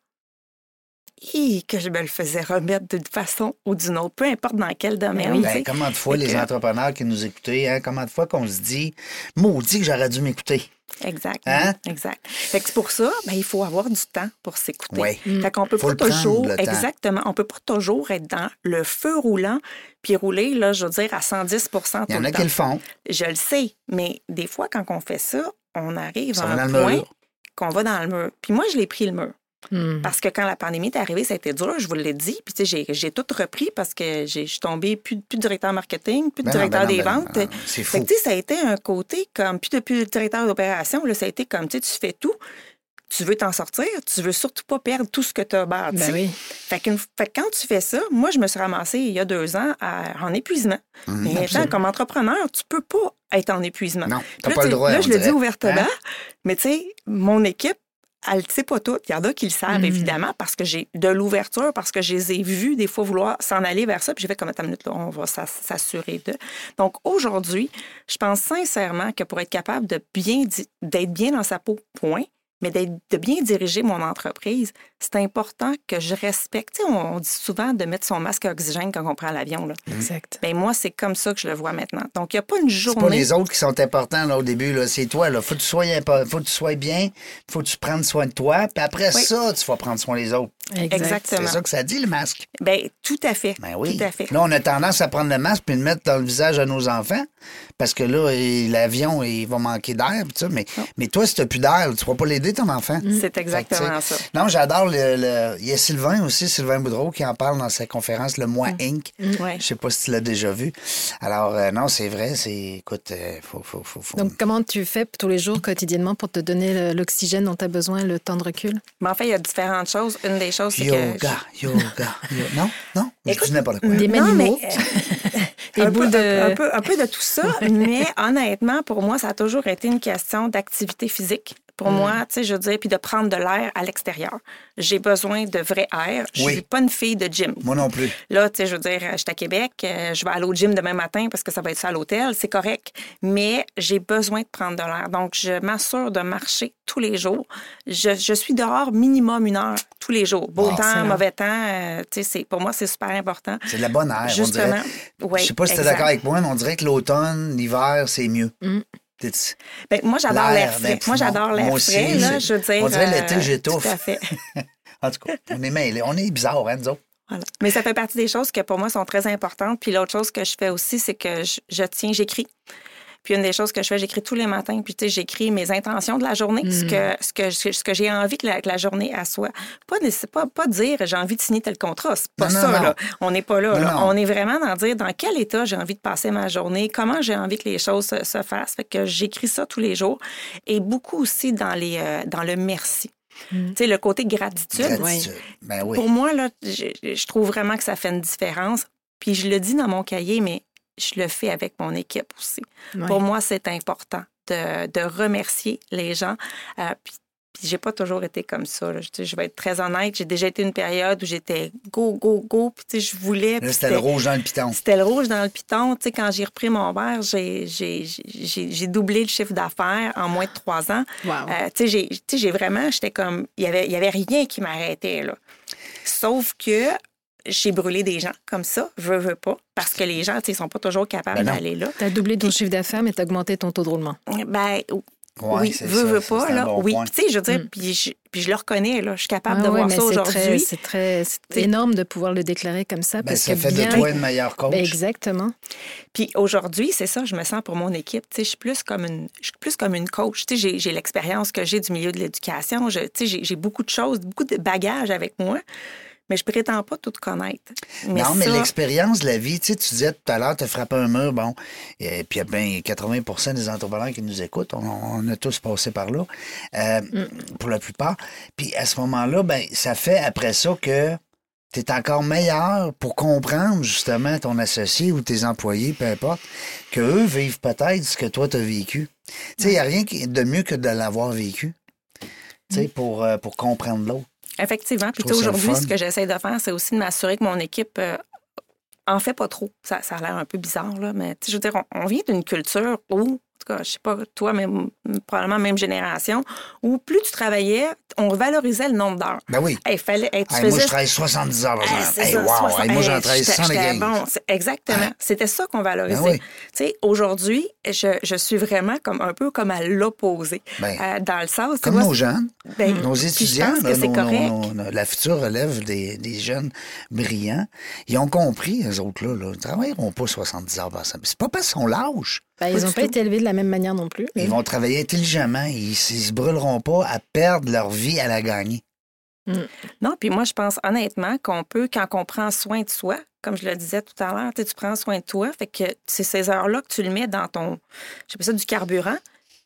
hi, que je me le faisais remettre d'une façon ou d'une autre, peu importe dans quel domaine. oui. tu sais. Ben, comment de fois les que- entrepreneurs qui nous écoutaient, hein, comment de fois qu'on se dit, maudit que j'aurais dû m'écouter. Exact. Hein? Exact. Fait que c'est pour ça, ben, il faut avoir du temps pour s'écouter. Oui. Fait qu'on peut Faut pas prendre, toujours, exactement, on peut pas toujours être dans le feu roulant puis rouler, là, je veux dire, à 110 tout Il y en a qui le font. Je le sais, mais des fois, quand on fait ça, on arrive Ça à un point qu'on va dans le mur. Puis moi, je l'ai pris le mur. Hmm. Parce que quand la pandémie est arrivée, ça a été dur, je vous l'ai dit. Puis, tu sais, j'ai- tout repris parce que je suis tombée plus, plus de directeur marketing, plus de Ben directeur ben des ben ventes. c'est Fait fou. que, tu sais, ça a été un côté comme, plus depuis le directeur d'opération, ça a été comme, tu sais, tu fais tout. Tu veux t'en sortir, tu veux surtout pas perdre tout ce que tu as bâti. Oui. Fait, fait que quand tu fais ça, moi, je me suis ramassée il y a deux ans à- en épuisement. Hum, Mais comme entrepreneur, tu peux pas être en épuisement. Non, Puis t'as là, pas le droit, Là, je le dis dirait. ouvertement, Hein? mais tu sais, mon équipe elle ne sait pas tout. Il y en a qui le savent, Mhm. évidemment, parce que j'ai de l'ouverture, parce que je les ai vus des fois vouloir s'en aller vers ça. Puis j'ai fait comme, attends une minute, là, on va s'ass- s'assurer de. Donc aujourd'hui, je pense sincèrement que pour être capable de bien, d'être bien dans sa peau, point, mais d'être, de bien diriger mon entreprise, c'est important que je respecte. Tu sais, on, on dit souvent de mettre son masque à oxygène quand on prend l'avion. Là. Exact. Ben moi, c'est comme ça que je le vois maintenant. Donc, il n'y a pas une C'est journée. pas les autres qui sont importants là, au début, là. c'est toi. Là. Faut que tu sois faut que tu sois bien, faut que tu prennes soin de toi, puis après Oui. ça, tu vas prendre soin des autres. Exact. Exactement. C'est ça que ça dit, le masque. Ben, tout à fait. Ben oui. Tout à fait. Là, on a tendance à prendre le masque puis le mettre dans le visage à nos enfants parce que là, l'avion, il va manquer d'air. Mais, mais toi, si tu plus d'air, tu vas pas l'aider, ton enfant. C'est exactement ça. Non, j'adore le, le- Il y a Sylvain aussi, Sylvain Boudreau, qui en parle dans sa conférence Le Mois Inc. Ouais. Je sais pas si tu l'as déjà vu. Alors, euh, non, c'est vrai, c'est. Écoute, euh, faut, faut, faut, faut- Donc, comment tu fais tous les jours, quotidiennement, pour te donner l'oxygène dont tu as besoin, le temps de recul? Mais en fait, il y a différentes choses. Une des choses, c'est que. Yoga, yoga, yoga. Non, non, je Écoute, dis n'importe quoi. Des Non, mais, euh, Des un, peu, de- un, peu, un peu de tout ça, mais honnêtement, pour moi, ça a toujours été une question d'activité physique. Mm. Pour moi, tu sais, je veux dire, puis de prendre de l'air à l'extérieur. J'ai besoin de vrai air. Je Oui. suis pas une fille de gym. Moi non plus. Là, tu sais, je veux dire, je suis à Québec, euh, je vais aller au gym demain matin parce que ça va être ça à l'hôtel, c'est correct. Mais j'ai besoin de prendre de l'air. Donc, je m'assure de marcher tous les jours. Je, je suis dehors minimum une heure tous les jours. Beau Wow. temps, mauvais temps, euh, tu sais, pour moi, c'est super important. C'est de la bonne air, on Justement. dirait. Oui, je sais pas si tu es d'accord avec moi, mais on dirait que l'automne, l'hiver, c'est mieux. Mm. Ben, moi, j'adore l'air L'air, ben, frais. Moi, j'adore l'air frais. Là, je veux dire, on dirait euh, l'été, j'étouffe. Tout à fait. En tout cas, on est mêlés. On est bizarre, hein, nous autres? Voilà. Mais ça fait partie des choses qui, pour moi, sont très importantes. Puis l'autre chose que je fais aussi, c'est que je, je tiens, j'écris. Puis une des choses que je fais, j'écris tous les matins. Puis tu sais, j'écris mes intentions de la journée, ce que ce que ce que j'ai envie que la, que la journée à soit. Pas pas pas dire j'ai envie de signer tel contrat, c'est pas Non, ça non. là. On n'est pas là, Non, là. non. On est vraiment dans dire dans quel état j'ai envie de passer ma journée, comment j'ai envie que les choses se, se fassent. Fait que j'écris ça tous les jours et beaucoup aussi dans les euh, dans le merci. Tu sais le côté gratitude. Gratitude. Ben oui. Pour moi, là, je, je trouve vraiment que ça fait une différence. Puis je le dis dans mon cahier, mais je le fais avec mon équipe aussi. Pour moi, c'est important de, de remercier les gens. Euh, puis, puis j'ai pas toujours été comme ça. là. Je, vais être très honnête. J'ai déjà été une période où j'étais go, go, go. Puis tu sais, je voulais. C'était le rouge dans le piton. c'était le rouge dans le piton. Tu sais, quand j'ai repris mon verre, j'ai- j'ai j'ai- j'ai doublé le chiffre d'affaires en moins de trois ans. Wow. Euh, tu sais, j'ai- tu sais, j'ai vraiment, j'étais comme, il y avait, il y avait rien qui m'arrêtait, là. Sauf que j'ai brûlé des gens comme ça, veux, veux pas, parce que les gens, tu sais, ils sont pas toujours capables Ben d'aller là. Tu as doublé ton chiffre d'affaires, mais tu as augmenté ton taux de roulement. Ben, Ouais, oui, c'est veux, ça, veux pas, là. bon oui, tu sais, je veux dire, puis, je, puis je le reconnais, là. Je suis capable Ah de ouais, voir ça aujourd'hui. C'est très, énorme de pouvoir le déclarer comme ça. Ben, parce ça que fait bien... de toi une meilleure coach. Ben, exactement. Puis aujourd'hui, c'est ça, je me sens pour mon équipe. Tu sais, je suis plus comme une, je suis plus comme une coach. Tu sais, j'ai, j'ai l'expérience que j'ai du milieu de l'éducation. Je, tu sais, j'ai, j'ai beaucoup de choses, beaucoup de bagages avec moi, mais je prétends pas tout connaître. Mais non, mais ça- l'expérience de la vie, tu sais, tu disais tout à l'heure, tu as frappé un mur, bon, et puis il y a bien 80% des entrepreneurs qui nous écoutent, on, on a tous passé par là, euh, pour la plupart. Puis à ce moment-là, ben, ça fait après ça que tu es encore meilleur pour comprendre justement ton associé ou tes employés, peu importe, qu'eux vivent peut-être ce que toi tu as vécu. Tu sais, il n'y a rien de mieux que de l'avoir vécu, tu sais, pour, euh, pour comprendre l'autre. Effectivement. Puis aujourd'hui, ce que j'essaie de faire, c'est aussi de m'assurer que mon équipe euh, en fait pas trop. Ça, ça a l'air un peu bizarre, là, mais tu sais, je veux dire, on, on vient d'une culture où, cas, je sais pas, toi, mais probablement même génération, où plus tu travaillais, on valorisait le nombre d'heures. Ben oui. Il fallait, hey, tu Hey, moi, faisais je travaille 70 heures par Hey, semaine. c'est Hey, wow. 60 Hey, moi, j'en hey, travaille j'étais- 100 j'étais les bon. Exactement. C'était ça qu'on valorisait. Ben oui. Tu sais, aujourd'hui, je, je suis vraiment comme un peu comme à l'opposé. Ben, Euh, dans le sens, Comme moi, nos jeunes, ben, nos je étudiants, pense là, que nos- correct. nos- nos- la future relève des, des jeunes brillants, ils ont compris, eux autres-là, là, ils ne travailleront pas 70 heures par semaine. C'est pas parce qu'ils sont lâches. Ben, ils n'ont pas été élevés de la même manière non plus. Ils vont travailler intelligemment. Ils ne se brûleront pas à perdre leur vie à la gagner. Non, puis moi, je pense honnêtement qu'on peut, quand on prend soin de soi, comme je le disais tout à l'heure, tu prends soin de toi, fait que c'est ces heures-là que tu le mets dans ton, je sais pas ça, du carburant.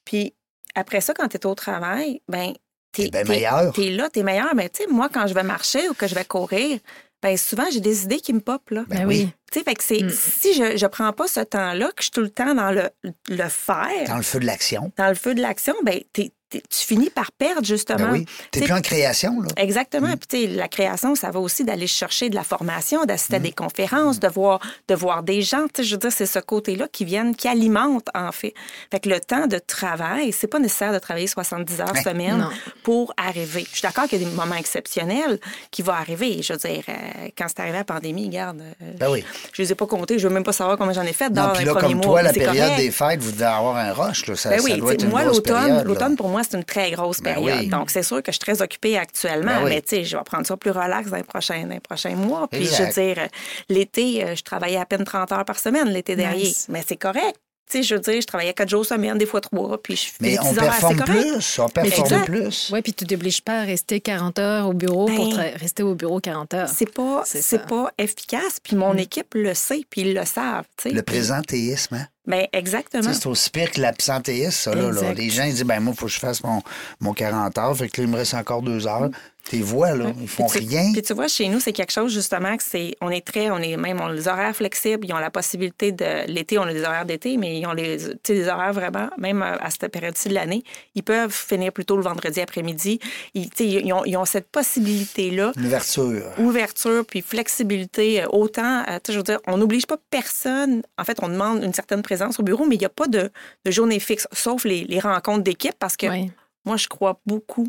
Puis après ça, quand tu es au travail, ben T'es t'es- meilleur. T'es là, t'es meilleur. Mais tu sais, moi, quand je vais marcher ou que je vais courir, ben souvent, j'ai des idées qui me popent, là. Ben Ben oui. Tu sais, fait que c'est, Mm. si je ne prends pas ce temps-là, que je suis tout le temps dans le, le faire, Dans le feu de l'action. dans le feu de l'action, ben t'es tu finis par perdre, justement. Ben oui. Tu T'sais, plus en création, là. Exactement. Mm. Puis, tu sais, la création, ça va aussi d'aller chercher de la formation, d'assister à Mm. des conférences, de voir, de voir des gens. Tu sais, je veux dire, c'est ce côté-là qui viennent, qui alimente, en fait. Fait que le temps de travail, c'est pas nécessaire de travailler 70 heures Ben, semaine non. pour arriver. Je suis d'accord qu'il y a des moments exceptionnels qui vont arriver. Je veux dire, euh, quand c'est arrivé la pandémie, regarde, euh, Ben oui. je les ai pas comptés. Je veux même pas savoir combien j'en ai fait Non, dans puis les là, premiers comme mois. toi, la période correct. des fêtes, vous devez avoir un rush, là. Ça, Ben ça oui, doit tu être une moi, l'automne, pour moi, c'est une très grosse Ben période. oui. Donc, c'est sûr que je suis très occupée actuellement, Ben oui. mais tu sais, je vais prendre ça plus relax dans les prochains, dans les prochains mois. Puis, Exact. je veux dire, l'été, euh, je travaillais à peine 30 heures par semaine l'été dernier. Nice. Mais c'est correct. Tu sais, je veux dire, je travaillais quatre jours semaine, des fois trois, puis je fais Mais des on performe plus, on performe exact. plus. Oui, puis tu t'obliges pas à rester 40 heures au bureau pour Ben, rester au bureau 40 heures. C'est pas, C'est pas efficace. Puis mon équipe le sait, puis ils le savent. tu sais. Le présentéisme, hein? Ben, exactement. C'est aussi pire que l'absentéisme, ça. Là. Les gens ils disent ben moi, il faut que je fasse mon, mon 40 heures. Fait que là, il me reste encore deux heures. Tes voix, là, ils font Puis tu- rien. Puis tu vois, chez nous, c'est quelque chose justement que c'est. On est très. On est même. On a les horaires flexibles. Ils ont la possibilité de. L'été, on a des horaires d'été, mais ils ont les, des horaires vraiment, même à cette période-ci de l'année. Ils peuvent finir plus tôt le vendredi après-midi. Ils, tu sais, ils, ont, ils ont cette possibilité-là. Ouverture. Ouverture puis flexibilité, euh, autant, euh, tu sais, je veux dire, on n'oblige pas personne. En fait, on demande une certaine présence au bureau, mais il n'y a pas de, de journée fixe, sauf les, les rencontres d'équipe, parce que Oui. moi, je crois beaucoup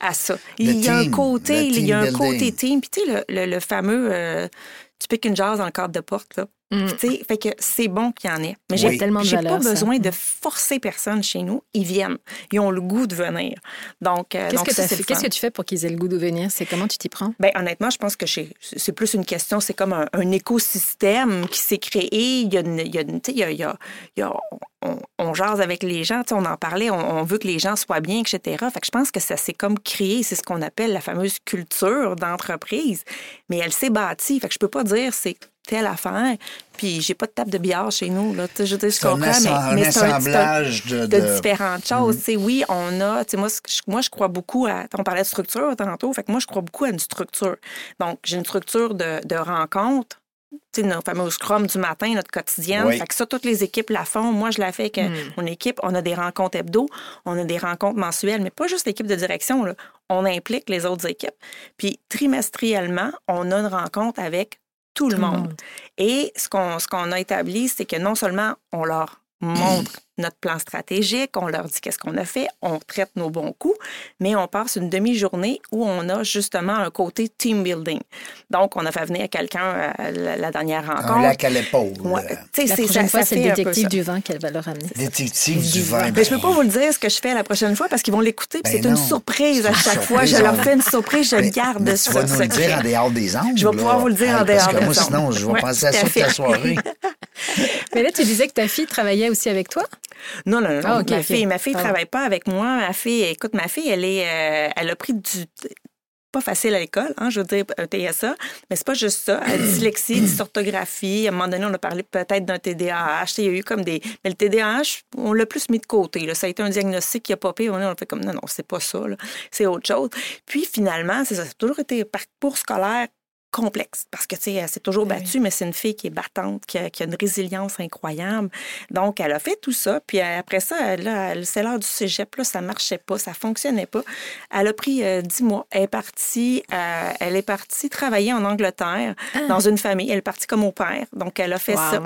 à ça. Il y a team, un côté, le il y a un team côté team. Puis tu sais, le, le- le fameux, euh, tu piques une jazz dans le cadre de porte, là. Mm. Fait que c'est bon qu'il y en ait. Mais Oui. j'ai Tellement de valeur, pas ça. besoin de forcer personne chez nous. Ils viennent. Ils ont le goût de venir. Donc, euh, Qu'est-ce donc que, ça, fait- qu'est-ce que tu fais pour qu'ils aient le goût de venir? C'est comment tu t'y prends? Ben, honnêtement, je pense que c'est plus une question, c'est comme un, un écosystème qui s'est créé. Il y a, une- il y a une- tu sais, il y a- il y a- il y a- on, on jase avec les gens, tu sais, on en parlait, on, on veut que les gens soient bien, etc. Fait que je pense que ça s'est comme créé, c'est ce qu'on appelle la fameuse culture d'entreprise, mais elle s'est bâtie. Fait que je peux pas dire c'est telle affaire, puis j'ai pas de table de billard chez nous. Là. Tu sais, Je veux dire, je comprends, mais, mais c'est un- de. de de- différentes choses. Tu sais, Oui, on a, tu sais, moi, moi, je crois beaucoup à, on parlait de structure tantôt, fait que moi, je crois beaucoup à une structure. Donc, j'ai une structure de, de rencontre, tu sais, notre fameux Scrum du matin, notre quotidienne. Oui. Fait que ça, toutes les équipes la font. Moi, je la fais avec euh, mon équipe. On a des rencontres hebdo, on a des rencontres mensuelles, mais pas juste l'équipe de direction, là. On implique les autres équipes. Puis, trimestriellement, on a une rencontre avec tout le Tout le monde. monde. Et ce qu'on ce qu'on a établi, c'est que non seulement on leur montre notre plan stratégique, on leur dit qu'est-ce qu'on a fait, on traite nos bons coups, mais on passe une demi-journée où on a justement un côté team building. Donc, on a fait venir quelqu'un à la, la dernière rencontre. Un lac à l'épaule. Ouais, La c'est- prochaine ça- fois, c'est le détective du vin qu'elle va leur ramener. Détective du vin. Mais je peux pas vous le dire ce que je fais la prochaine fois parce qu'ils vont l'écouter. Ben c'est une surprise à chaque fois. Je surprise, leur fais une surprise, je Mais- garde mais ça. tu vas nous le dire en dehors des ondes. Je vais pouvoir là. vous le dire en dehors Parce que des moi, ondes. sinon, je vais Ouais, penser à ça toute la soirée. Mais là, tu disais que ta fille travaillait aussi avec toi? Non, non, non. Ah, ma fille, ma fille travaille pas avec moi. Ma fille, écoute, ma fille, elle est, euh, elle a pris du pas facile à l'école, hein, je veux dire, un TSA, mais c'est pas juste ça. Elle a dyslexie, dysorthographie. À un moment donné, on a parlé peut-être d'un TDAH. Il y a eu comme des. Mais le TDAH, on l'a plus mis de côté. là. Ça a été un diagnostic qui a popé. On a fait comme non, non, c'est pas ça. C'est autre chose. Puis finalement, c'est ça. Ça a toujours été parcours scolaire complexe parce que tu sais elle s'est toujours Oui. battue mais c'est une fille qui est battante qui a, qui a une résilience incroyable. Donc elle a fait tout ça puis euh, après ça elle- c'est l'heure du cégep là ça marchait pas ça fonctionnait pas. Elle a pris euh, dix mois. Elle est partie euh, elle est partie travailler en Angleterre dans une famille. Elle est partie comme au père. Donc elle a fait Wow. ça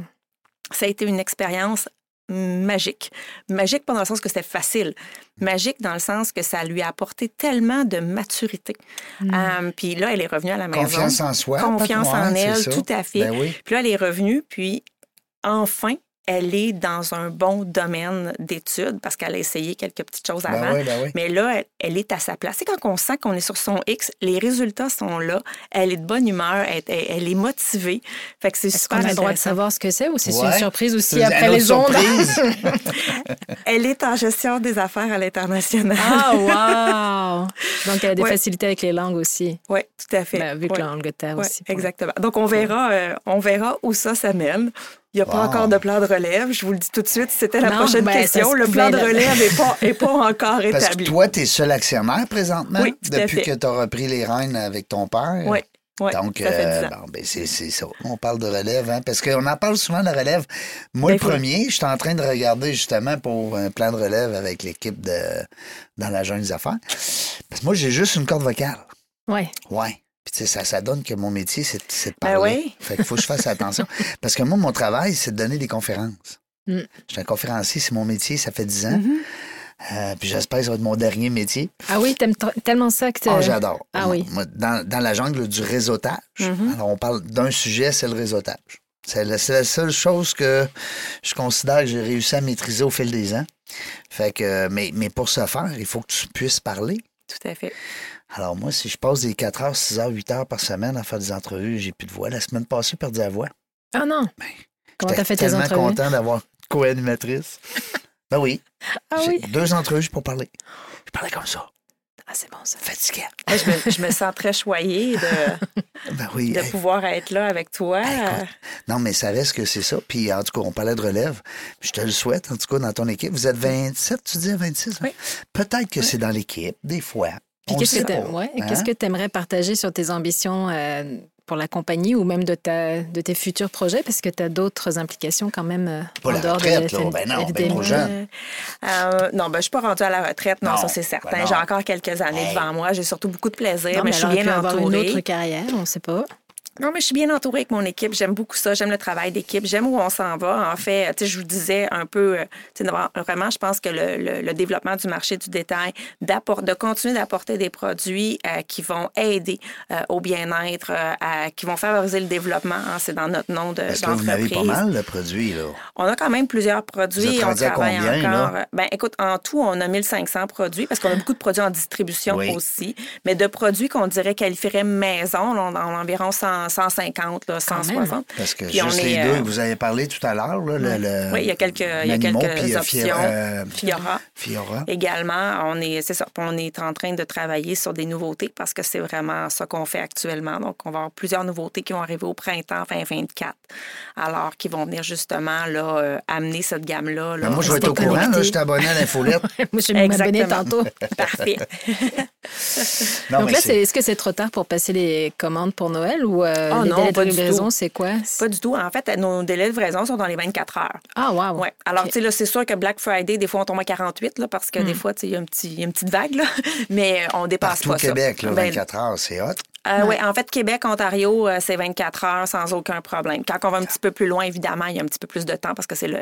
ça a été une expérience magique. Magique pas dans le sens que c'était facile. Magique dans le sens que ça lui a apporté tellement de maturité. Euh, puis là, elle est revenue à la maison. Confiance en soi. Confiance en elle, tout à fait. Ben oui. Puis là, elle est revenue, puis enfin, elle est dans un bon domaine d'études parce qu'elle a essayé quelques petites choses Ben avant. oui, ben oui. Mais là, elle, elle est à sa place. C'est quand on sent qu'on est sur son X, les résultats sont là. Elle est de bonne humeur, elle, elle- elle est motivée. Fait que c'est Est-ce super qu'on a le droit de savoir ce que c'est ou c'est Ouais. une surprise aussi C'est après les ondes? Elle est en gestion des affaires à l'international. Ah, wow! Donc, elle a des Ouais. facilités avec les langues aussi. Oui, tout à fait. Ben, vu que Ouais. l'Angleterre Ouais, aussi. exactement. Donc, on verra, euh, on verra où ça, ça mène. Il n'y a pas encore de plan de relève. Je vous le dis tout de suite, c'était la Non, prochaine ben, question. Le plan de relève n'est pas, est pas encore Parce que établi. toi, tu es seul actionnaire présentement Oui, depuis que tu as repris les rênes avec ton père. Oui, Ouais, Donc, euh, 10 ans. bon, ben, c'est c'est ça. On parle de relève, hein, parce qu'on en parle souvent de relève. Moi, Ben, le premier, je suis en train de regarder justement pour un plan de relève avec l'équipe de dans la jungle des affaires. Parce que moi, j'ai juste une corde vocale. Ouais. Ouais. Puis, tu sais, ça, ça donne que mon métier, c'est de Ben parler. oui. Fait qu'il faut que je fasse attention. Parce que moi, mon travail, c'est de donner des conférences. Mm. Je suis un conférencier, c'est mon métier, ça fait 10 ans. Mhm. Euh, puis j'espère que ça va être mon dernier métier. Ah oui, t'aimes tellement ça que t'es- Oh, j'adore. Ah oui. dans, dans la jungle du réseautage, Mhm. alors on parle d'un sujet, c'est le réseautage. C'est la, c'est la seule chose que je considère que j'ai réussi à maîtriser au fil des ans. Fait que, mais, mais pour ce faire, il faut que tu puisses parler. Tout à fait. Alors moi, si je passe des 4 heures, 6 heures, 8 heures par semaine à faire des entrevues, j'ai plus de voix. La semaine passée, j'ai perdu la voix. Ah non? Comment J'étais t'as fait tes tellement entrevues? content d'avoir co-animatrice. ben oui. Ah J'ai oui. deux entrevues pour parler. Je parlais comme ça. Ah, c'est bon ça. Fatigué. Moi, je, me, je me sens très choyée de, Ben oui. de hey, pouvoir être là avec toi. Non, mais ça reste que c'est ça. Puis, en tout cas, on parlait de relève. Je te le souhaite, en tout cas, dans ton équipe. Vous êtes 27, tu dis 26? hein? Oui. Peut-être que c'est dans l'équipe, des fois. Qu'est-ce que ouais, hein? qu'est-ce que tu aimerais partager sur tes ambitions euh, pour la compagnie ou même de, ta, de tes futurs projets? Parce que tu as d'autres implications quand même euh, Pas en la dehors retraite, de la Ben non, ben FDM. trop jeune. Euh, euh, non, ben, je suis pas rendue à la retraite. Non, Non, ça, c'est ben certain. J'ai encore quelques années Hey. devant moi. J'ai surtout beaucoup de plaisir, Non, mais, mais je suis bien avoir une autre carrière, on ne sait pas. Non, mais je suis bien entourée avec mon équipe. J'aime beaucoup ça. J'aime le travail d'équipe. J'aime où on s'en va. En fait, tu sais, je vous disais un peu, euh, tu sais, vraiment, je pense que le, le- le développement du marché du détail, de continuer d'apporter des produits euh, qui vont aider euh, au bien-être, euh, qui vont favoriser le développement, hein, c'est dans notre nom de Parce que vous en avez pas mal de produits, là? On a quand même plusieurs Vous êtes produits. On à travaille combien, encore. là? Ben, écoute, en tout, on a 1500 produits parce qu'on a beaucoup de produits en distribution Oui. aussi. Mais de produits qu'on dirait qualifieraient maison, là, on a environ 100, 150, là, 160. Parce que Puis on juste les est, deux euh, que vous avez parlé tout à l'heure, là, le, le- Oui, il y a quelques, il y a quelques puis, euh, options. Euh, Fiora. Fiora. Également, on est, c'est ça, on est en train de travailler sur des nouveautés parce que c'est vraiment ça qu'on fait actuellement. Donc, on va avoir plusieurs nouveautés qui vont arriver au printemps, fin 24, alors qui vont venir justement là, euh, amener cette gamme-là. là, Ben, moi, je vais être au courant, là, je suis abonné à l'infolette. Moi, je vais m'abonner Exactement. tantôt. Parfait. Non, Donc là, est-ce que c'est trop tard pour passer les commandes pour Noël ou euh, Oh les non, délais de pas du livraison, c'est quoi? Pas du tout. En fait, nos délais de livraison sont dans les 24 heures. Ah, wow. Ouais. Alors, tu sais, là, c'est sûr que Black Friday, des fois, on tombe à 48, là, parce que Hmm. des fois, tu sais, il y, a une petite vague, là. Mais on dépasse Partout au pas ça. Québec, là, Ben, 24 heures, c'est hot. Euh, ouais, en fait, Québec, Ontario, euh, c'est 24 heures sans aucun problème. Quand on va un petit peu plus loin, évidemment, il y a un petit peu plus de temps parce que c'est le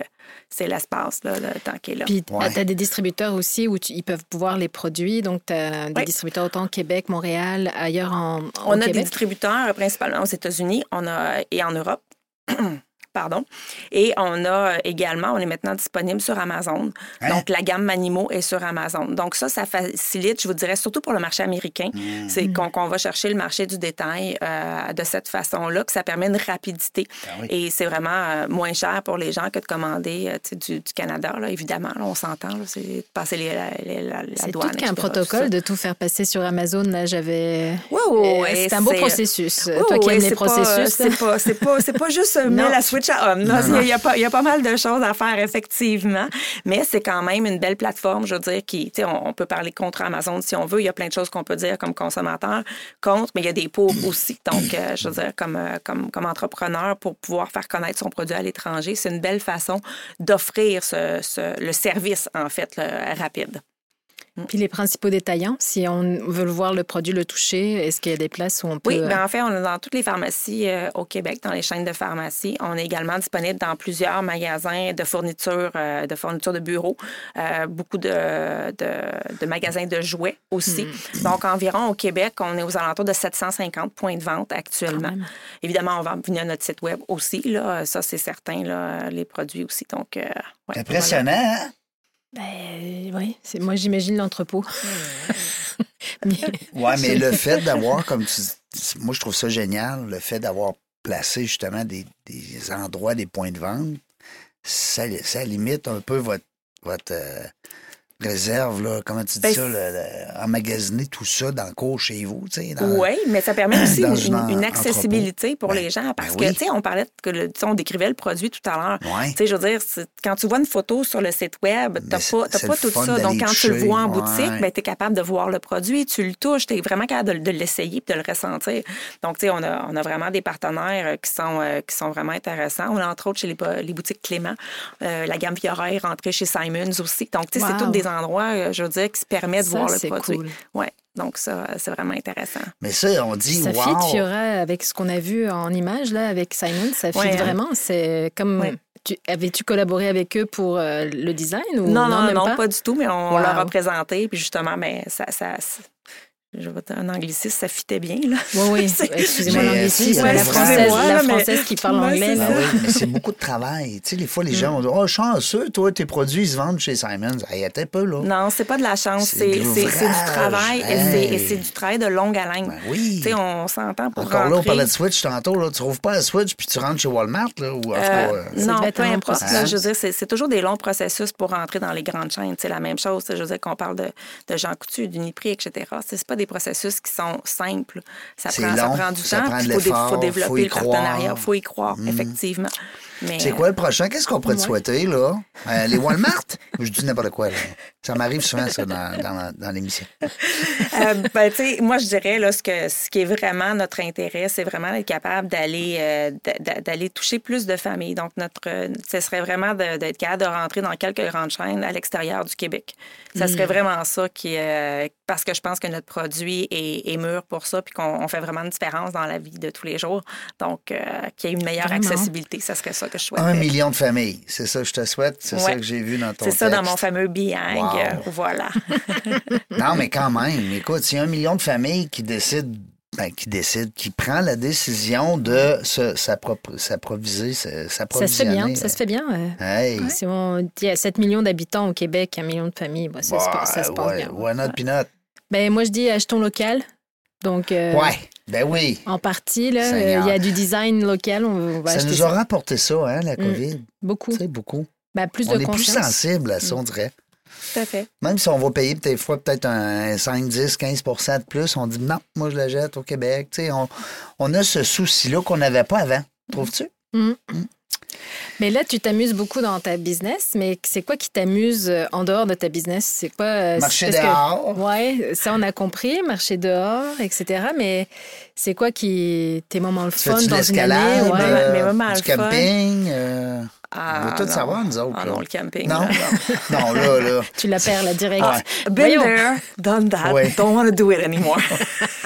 c'est l'espace, là, le temps qui est là. Puis Ouais. tu as des distributeurs aussi où tu- ils peuvent pouvoir les produits. Donc, tu as des Oui. distributeurs autant au Québec, Montréal, ailleurs en, au on a des distributeurs euh, principalement aux États-Unis on a, et en Europe. Pardon. Et on a également, on est maintenant disponible sur Amazon. Hein? Donc, la gamme Manimo est sur Amazon. Donc, ça, ça facilite, je vous dirais, surtout pour le marché américain. Mmh. C'est qu'on va chercher le marché du détail euh, de cette façon-là, que ça permet une rapidité. Ah oui. Et c'est vraiment euh, moins cher pour les gens que de commander euh, du, du Canada, là, évidemment. là, on s'entend, c'est de passer les, la, les- la- la C'est tout douane. qu'un protocole tout de tout faire passer sur Amazon. Là, j'avais. Oui, c'est un beau processus. Oui, Toi qui aimes les c'est pas- processus. C'est pas, c'est pas, c'est pas juste mettre la switch là. Non. Il, y a pas, il y a pas mal de choses à faire, effectivement. Mais c'est quand même une belle plateforme, je veux dire, qui, tu sais, on, on peut parler contre Amazon si on veut. Il y a plein de choses qu'on peut dire comme consommateur contre, mais il y a des pour aussi. Donc, euh, je veux dire, comme, euh, comme, comme entrepreneur, pour pouvoir faire connaître son produit à l'étranger, c'est une belle façon d'offrir ce, ce- le service, en fait, le- rapide. Puis les principaux détaillants, si on veut le voir le produit, le toucher, est-ce qu'il y a des places où on peut. Oui, euh, bien, en fait, on est dans toutes les pharmacies euh, au Québec, dans les chaînes de pharmacie. On est également disponible dans plusieurs magasins de fourniture, euh, de fourniture de bureaux, euh, beaucoup de, de- de magasins de jouets aussi. Hmm. Donc, environ au Québec, on est aux alentours de 750 points de vente actuellement. Évidemment, on va venir à notre site web aussi, là, ça c'est certain, là, les produits aussi. Donc, euh, ouais, C'est impressionnant, hein? Ben, oui, c'est- moi j'imagine l'entrepôt. Mais- Ouais, mais le fait d'avoir, comme tu dis, moi je trouve ça génial, le fait d'avoir placé justement des, des endroits, des points de vente, ça, ça limite un peu votre, votre, euh, réserve, là, comment tu dis Ben, ça, le- le- emmagasiner tout ça dans le cours chez vous, tu sais. dans- Oui, mais ça permet aussi une, un une entrepôt. accessibilité pour Ben, les gens. Parce ben oui. que, tu sais, on parlait que le, tu sais, on décrivait le produit tout à l'heure. Ouais. Tu sais, je veux dire, quand tu vois une photo sur le site Web, tu pas, t'as pas tout ça. Donc, quand tu le vois en ouais. boutique, ben, tu es capable de voir le produit, tu le touches, tu es vraiment capable de, de l'essayer et de le ressentir. Donc, tu sais, on a, on a vraiment des partenaires euh, qui sont, euh, qui sont vraiment intéressants. On a entre autres chez les, bo- les boutiques Clément, euh, la gamme Fiora est rentrée chez Simons aussi. Donc, tu sais, c'est tous des endroits, euh, je veux dire, qui se permettent de Ça, voir le produit. cool. Oui, donc ça, c'est vraiment intéressant. Mais ça, on dit, Ça wow. fit, Fiora, avec ce qu'on a vu en image là, avec Simon, ça fit Ouais, hein. vraiment. C'est comme. Ouais. Tu, avais-tu collaboré avec eux pour euh, le design ou Non, non, même non, pas? pas? du tout, mais on Wow. leur a présenté, puis justement, mais ça, ça, ça- je vais un anglicisme, ça fitait bien, là. Oui, oui. Excusez-moi l'anglicisme, tu sais, la ouais, française, la mais- française qui parle Ouais, anglais. Ben oui, mais c'est beaucoup de travail. Tu sais, des fois, les gens vont dire Oh, chanceux, toi, tes produits ils se vendent chez Simons. Hey, attends peu, là. Non, c'est pas de la chance, C'est c'est de c'est- c'est du travail et c'est- et Hey. c'est du travail de longue haleine. Ben oui. Tu sais, on s'entend pour Encore là, on parlait de Switch tantôt. Là. Tu trouves pas un Switch puis tu rentres chez Walmart. Là, ou, en tout cas, Euh, euh, non, peu long importe. là, je veux dire, c'est toujours des longs processus pour rentrer dans les grandes chaînes. C'est la même chose. Je veux dire, qu'on parle de, de Jean Coutu, d'Uniprix, etc. C'est pas des processus qui sont simples. Ça prend, ça long, prend du ça temps. Il faut, dé- l'effort, faut développer faut le partenariat. Il faut y croire, effectivement. C'est quoi le prochain? Qu'est-ce qu'on pourrait te souhaiter, là? Euh, les Walmart? Je dis n'importe quoi, là. Ça m'arrive souvent, ça, dans, dans, dans l'émission. Euh, ben, tu sais, moi, je dirais, là, ce, que, ce qui est vraiment notre intérêt, c'est vraiment d'être capable d'aller euh, d'a- d'aller toucher plus de familles. Donc, notre, euh, ce serait vraiment d'être capable de rentrer dans quelques grandes chaînes à l'extérieur du Québec. Ça serait vraiment ça qui, parce que je pense que notre produit est, est mûr pour ça, puis qu'on on fait vraiment une différence dans la vie de tous les jours. Donc, qu'il y ait une meilleure Vraiment. accessibilité, ça serait ça que je souhaite. Un million de familles. C'est ça que je te souhaite. C'est ça que j'ai vu dans ton C'est ça dans mon fameux biang. Wow. euh, voilà. Non, mais quand même, écoute, s'il y a un million de familles qui décident, ben, qui décident, qui prend la décision de s'approviser, se- Ça se fait s'approvisionner. bien, ça se fait bien. ouais. Hey. Si on dit il y a 7 millions d'habitants au Québec, un million de familles, bah, ça, se, ça se passe ouais, bien. Why not peanut? Ben, moi, je dis achetons local. Donc, euh, Ouais, ben oui. en partie, là, Seigneur. euh, il y a du design local. On va Ça nous a rapporté ça, hein, la COVID. Beaucoup. Tu sais, beaucoup. Ben, plus On de est plus sensible à ça, on dirait. Tout à fait. Même si on va payer peut-être fois peut-être un 5, 10, 15% de plus, on dit non, moi je la jette au Québec. Tu sais, on, on a ce souci-là qu'on n'avait pas avant. Trouves-tu? Mais là, tu t'amuses beaucoup dans ta business, mais c'est quoi qui t'amuse euh, en dehors de ta business? C'est quoi? euh, Marcher parce que- dehors. Ouais, ça on a compris, marcher dehors, etc. Mais c'est quoi qui tes moments le fun dans une année? Ouais. euh, mais du le fun. camping? euh, Ah, on veut tout non. savoir, nous autres. Ah là. non, le camping. Non? là. non, là, là. Tu la perds là direct. Ouais. Been Voyons. there, done that. Ouais. Don't want to do it anymore.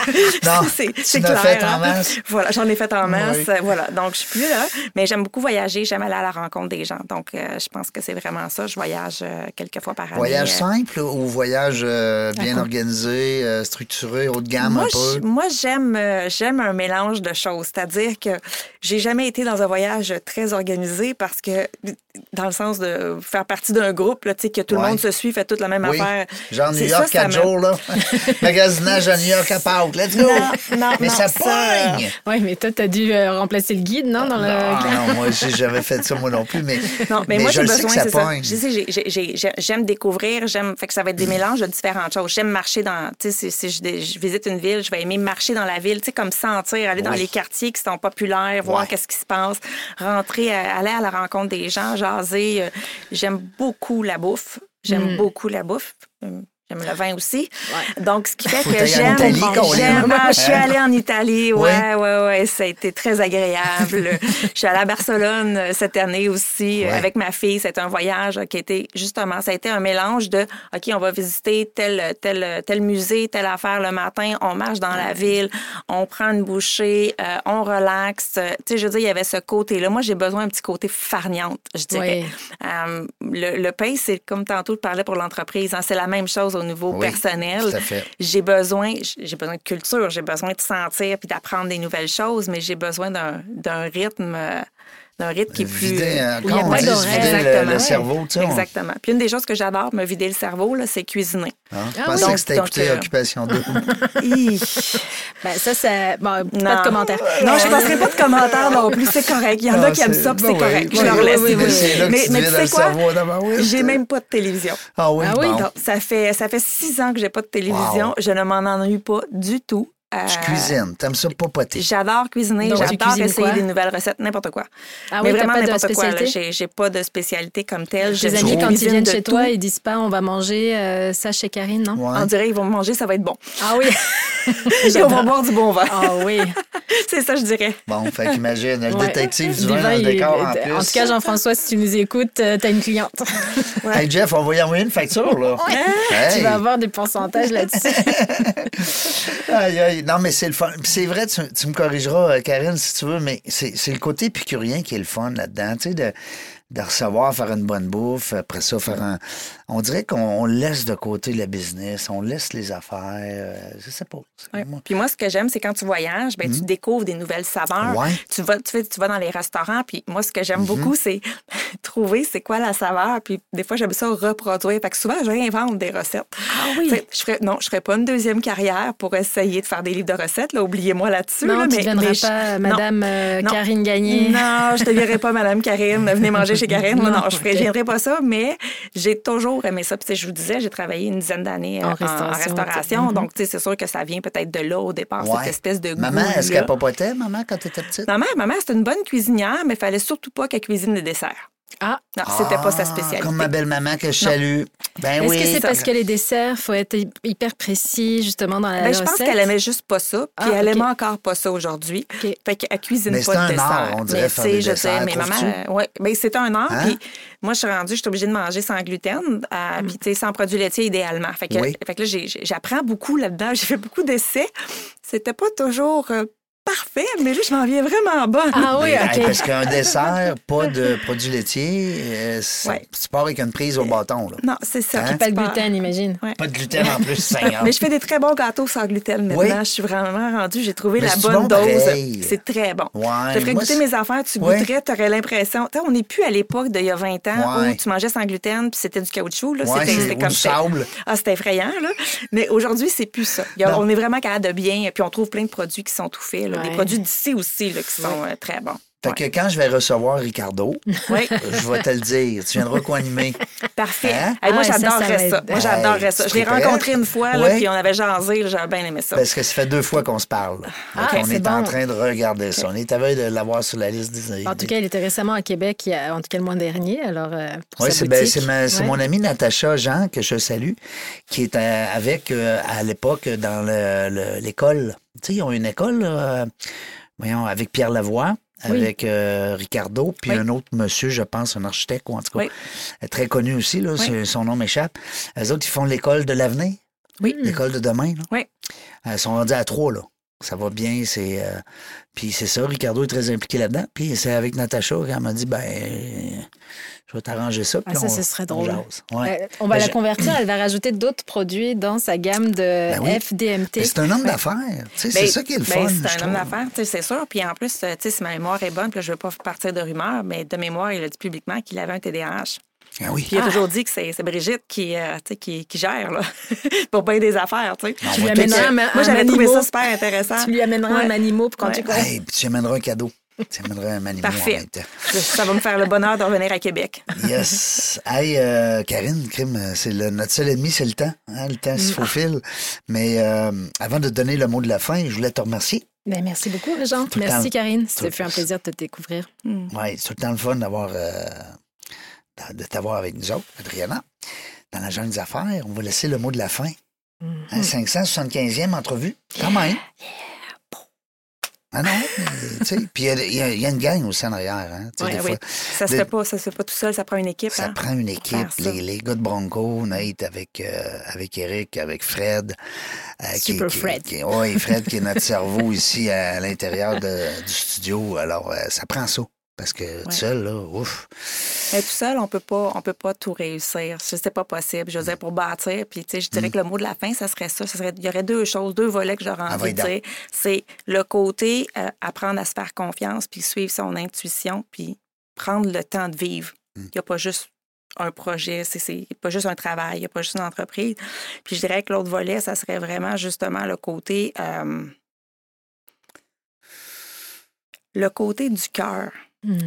Non, c'est clair. fait en hein. masse. Voilà, j'en ai fait en masse. Oui. Voilà, donc je suis plus là, mais j'aime beaucoup voyager. J'aime aller à la rencontre des gens. Donc, euh, je pense que c'est vraiment ça. Je voyage euh, quelques fois par année. Voyage Euh, simple ou voyage euh, bien organisé, euh, structuré, haut de gamme Moi, un peu? moi, j'aime euh, j'aime un mélange de choses. C'est-à-dire que j'ai jamais été dans un voyage très organisé parce que, dans le sens de faire partie d'un groupe, là, tu sais, que tout Ouais. le monde se suit, fait toute la même Oui. affaire. Genre New York, ça, ça quatre jours, là. Magasinage à New York à Pâques. Let's go! Non, non, Mais non, ça pogne! Ouais, mais toi, t'as dû euh, remplacer le guide, non? Dans le... Ah, non, moi, j'ai jamais fait ça, moi non plus, mais, Non, mais, moi, je j'ai le sais besoin, que ça ça. j'aime découvrir, j'aime, fait que ça va être des mélanges de différentes choses. J'aime marcher dans, tu sais, si, si je, je visite une ville, je vais aimer marcher dans la ville, tu sais, comme sentir, aller dans Oui. les quartiers qui sont populaires, voir Ouais. qu'est-ce qui se passe, rentrer, euh, aller à la rencontre des gens, jaser. euh, J'aime beaucoup la bouffe. J'aime Mm. beaucoup la bouffe. J'aime le vin aussi. Ouais. Donc, ce qui fait Faut que j'aime. Ah, Je suis allée en Italie, Oui. ouais, ouais, ouais. Ça a été très agréable. Je suis allée à Barcelone euh, cette année aussi euh, Ouais. avec ma fille. C'était un voyage qui était justement, ça a été un mélange de OK, on va visiter tel, tel, tel musée, telle affaire le matin, on marche dans la ville, on prend une bouchée, euh, on relaxe. Euh, Tu sais, je veux dire, il y avait ce côté-là. Moi, j'ai besoin d'un petit côté farniante, je dirais. Euh, le, le pain, c'est comme tantôt je parlais pour l'entreprise, hein, c'est la même chose au niveau Oui, personnel. J'ai besoin, j'ai besoin de culture, j'ai besoin de sentir puis d'apprendre des nouvelles choses, mais j'ai besoin d'un d'un rythme, euh, rythme qui est plus. Vider, euh, il quand on dit se vider le- cerveau, tu sais. on- Exactement. Puis une des choses que j'adore me vider le cerveau, là, c'est cuisiner. hein, Je Ah pensais oui. que c'était écouter euh, Occupation Double. Hi. Ben, ça, ça. Bon, pas Non. de commentaire. Non, je ne passerai pas de commentaires non plus. C'est correct. Il y en Non, a qui aiment c'est- ça, puis ben c'est correct. oui, je leur oui, laisse. C'est là que Mais, mais tu sais quoi? J'ai c'est- même pas de télévision. Ah oui, Ah oui, bon. Donc, ça fait, ça fait six ans que j'ai pas de télévision. Je ne m'en ennuie pas du tout. Euh, Tu cuisines, t'aimes ça papoter. J'adore cuisiner, j'adore essayer quoi? des nouvelles recettes, n'importe quoi. Ah Mais oui, t'as vraiment pas de n'importe quoi. J'ai pas de spécialité comme telle. Tes amis, quand ils viennent chez tout. toi, ils disent pas on va manger euh, ça chez Karine, non? Ouais. On dirait qu'ils vont manger, ça va être bon. Ah oui. Et on va boire du bon vin. Ah oui. C'est ça, je dirais. Bon, fait qu'imagine, le Ouais. détective du Du vin dans vin, le il- décor en plus. En tout cas, Jean-François, si tu nous écoutes, euh, t'as une cliente. Hey Jeff, on va y envoyer une facture, là. Hey. tu vas avoir des pourcentages là-dessus. Aïe, aïe. Non, mais c'est le fun. C'est vrai, tu, tu me corrigeras, euh, Karine, si tu veux, mais c'est c'est le côté épicurien qui est le fun là-dedans. Tu sais, de, de recevoir, faire une bonne bouffe, après ça, faire un. On dirait qu'on on laisse de côté le business, on laisse les affaires. euh, je sais pas. C'est Ouais. moi. Puis moi, ce que j'aime, c'est quand tu voyages, ben, tu découvres des nouvelles saveurs. Ouais. Tu, vas, tu, tu vas dans les restaurants, puis moi, ce que j'aime beaucoup, c'est trouver c'est quoi la saveur. Puis des fois, j'aime ça reproduire. Fait que souvent, je réinvente des recettes. Ah oui. Tu sais, Je ferais, non, je ferais pas une deuxième carrière pour essayer de faire des livres de recettes. Là, oubliez-moi là-dessus. Non, là, tu ne mais, deviendras mais je- pas non. Madame euh, Non. Karine Gagné. Non, je ne deviendrai pas Madame Karine. Venez manger chez Karine. Non, Non, non, je ne ok. viendrai pas ça, mais j'ai toujours aimé ça. Puis, tu je vous disais, j'ai travaillé une dizaine d'années En euh, en restauration, ok. Donc, tu sais, c'est sûr que ça vient peut-être de là au départ, Ouais. cette espèce de goût. Maman, est-ce qu'elle papotait, maman, quand t'étais petite? Ma mère, ma mère, c'était une bonne cuisinière, mais il fallait surtout pas qu'elle cuisine des desserts. Ah. Non, c'était pas sa Ah, spécialité. Comme ma belle-maman que je salue. Ben Est-ce oui. que c'est parce que les desserts, faut être hy- hyper précis justement dans la Ben, je pense recette? qu'elle aimait juste pas ça, puis Ah, elle ok. aime encore pas ça aujourd'hui. Ok. Fait qu'elle cuisine Mais pas c'est de un dessert. art, on dirait, mais faire tu sais, des je desserts, sais, mais maman, euh, ouais, ben, c'est un art. Hein? Puis moi, je suis rendue, je suis obligée de manger sans gluten, euh, puis tu sais, sans produits laitiers idéalement. Fait que, Oui. fait que là, j'apprends beaucoup là-dedans. J'ai fait beaucoup d'essais. C'était pas toujours euh, parfait, mais là, je m'en viens vraiment bonne. Ah oui, Mais, OK. hey, parce qu'un dessert, pas de produits laitiers, euh, Ouais. tu pars avec une prise au bâton. Là. Non, c'est ça. Hein? Pas de gluten, imagine. Ouais. Pas de gluten en plus, Seigneur. Mais je fais des très bons gâteaux sans gluten maintenant. Oui. Je suis vraiment rendue. J'ai trouvé Mais la bonne bon dose. C'est très bon. Ouais, je ferais goûter mes affaires, tu Ouais. goûterais, tu aurais l'impression. On n'est plus à l'époque d'il y a 20 ans Ouais. où tu mangeais sans gluten puis c'était du caoutchouc. Là. Ouais, c'était, comme sable. Ah, c'était effrayant. Là. Mais aujourd'hui, c'est plus ça. A- on est vraiment capable de bien. Puis on trouve plein de produits qui sont tout faits. là. Des produits d'ici aussi là, qui sont euh, très bons. Fait que quand je vais recevoir Ricardo, Oui, je vais te le dire. Tu viendras co-animer. parfait. Hein? Hey, moi, Ah, ça j'adorerais ça. Moi, j'adorerais Hey, ça. Je l'ai rencontré une fois, là, puis on avait jasé. J'avais bien aimé ça. Parce que ça fait deux fois qu'on se parle. Ah, Donc, on est en train de regarder ça. On est à veille de l'avoir sur la liste des En tout cas, il était récemment à Québec, en tout cas le mois dernier. Alors, euh, pour Oui, c'est ben, Ouais. mon amie Natacha Jean, que je salue, qui est euh, avec, euh, à l'époque, dans le- le- l'école. Tu sais, ils ont une école, là, euh, voyons, avec Pierre Lavoie, Oui. avec euh, Ricardo, puis Oui. un autre monsieur, je pense, un architecte, ou en tout cas, Oui. euh, très connu aussi, là, son nom m'échappe. Eux autres, ils font l'école de l'avenir, Oui. l'école de demain. Là. Oui. Elles sont rendus à trois, là. Ça va bien, c'est... euh, Puis c'est ça, Ricardo est très impliqué là-dedans. Puis c'est avec Natacha qu'elle m'a dit, ben, je vais t'arranger ça. puis Ah, ça, on- ce serait on drôle. Ouais. Euh, on va Ben, la je- convertir, elle va rajouter d'autres produits dans sa gamme de oui. FDMT. C'est un homme d'affaires. C'est Ben, ça qui est le ben, fun. C'est un homme d'affaires, c'est sûr. Puis en plus, euh, tu sais, si ma mémoire est bonne, puis là, je ne veux pas partir de rumeurs, mais de mémoire, il a dit publiquement qu'il avait un TDAH. Ah oui. Puis il a toujours dit que c'est c'est Brigitte qui, euh, tu sais, qui, qui gère, là, pour bien des affaires, tu lui amèneras un, Moi, un j'avais trouvé animaux. ça super intéressant. Tu lui amèneras un animaux pour quand Ouais. tu cours? Hey, puis tu amèneras un cadeau. Tu amèneras un animal en Parfait. même temps. Ça va me faire le bonheur de revenir à Québec. Yes. Hey, euh, Karine, crime, c'est le- notre seul ennemi, c'est le temps. hein, Le temps se faufile. Mais euh, avant de te donner le mot de la fin, je voulais te remercier. Ben, merci beaucoup. Tout le Merci, temps. Karine. Tout- Ça fait un plaisir de te découvrir. Ouais, c'est tout le temps le fun d'avoir euh, de t'avoir avec nous autres, Adriana. Dans la jungle des affaires, on va laisser le mot de la fin. Hein, 575e entrevue, quand même. Ah non, tu sais, puis il y a- y, y une gang aussi en arrière. Hein, Ouais, des oui. fois, Ça se de- pas, ça se fait pas tout seul, ça prend une équipe. Ça hein. prend une équipe. Les, les gars de Bronco, Nate avec, euh, avec Eric, avec Fred. euh, Super Fred. Oui, Fred qui est notre cerveau ici à, l'intérieur du studio. Alors, euh, ça prend ça. Parce que tout seul, là, ouf. Mais tout seul, on peut pas, on peut pas tout réussir. C'est pas possible. Je veux dire, pour bâtir, puis tu sais, je dirais que le mot de la fin, ça serait ça. ça serait, il y aurait deux choses, deux volets que j'aurais Ah, envie de dire. C'est le côté euh, apprendre à se faire confiance, puis suivre son intuition, puis prendre le temps de vivre. Il n'y a pas juste un projet, c'est pas juste un travail, il n'y a pas juste une entreprise. Puis je dirais que l'autre volet, ça serait vraiment justement le côté euh, le côté du cœur, Hmm.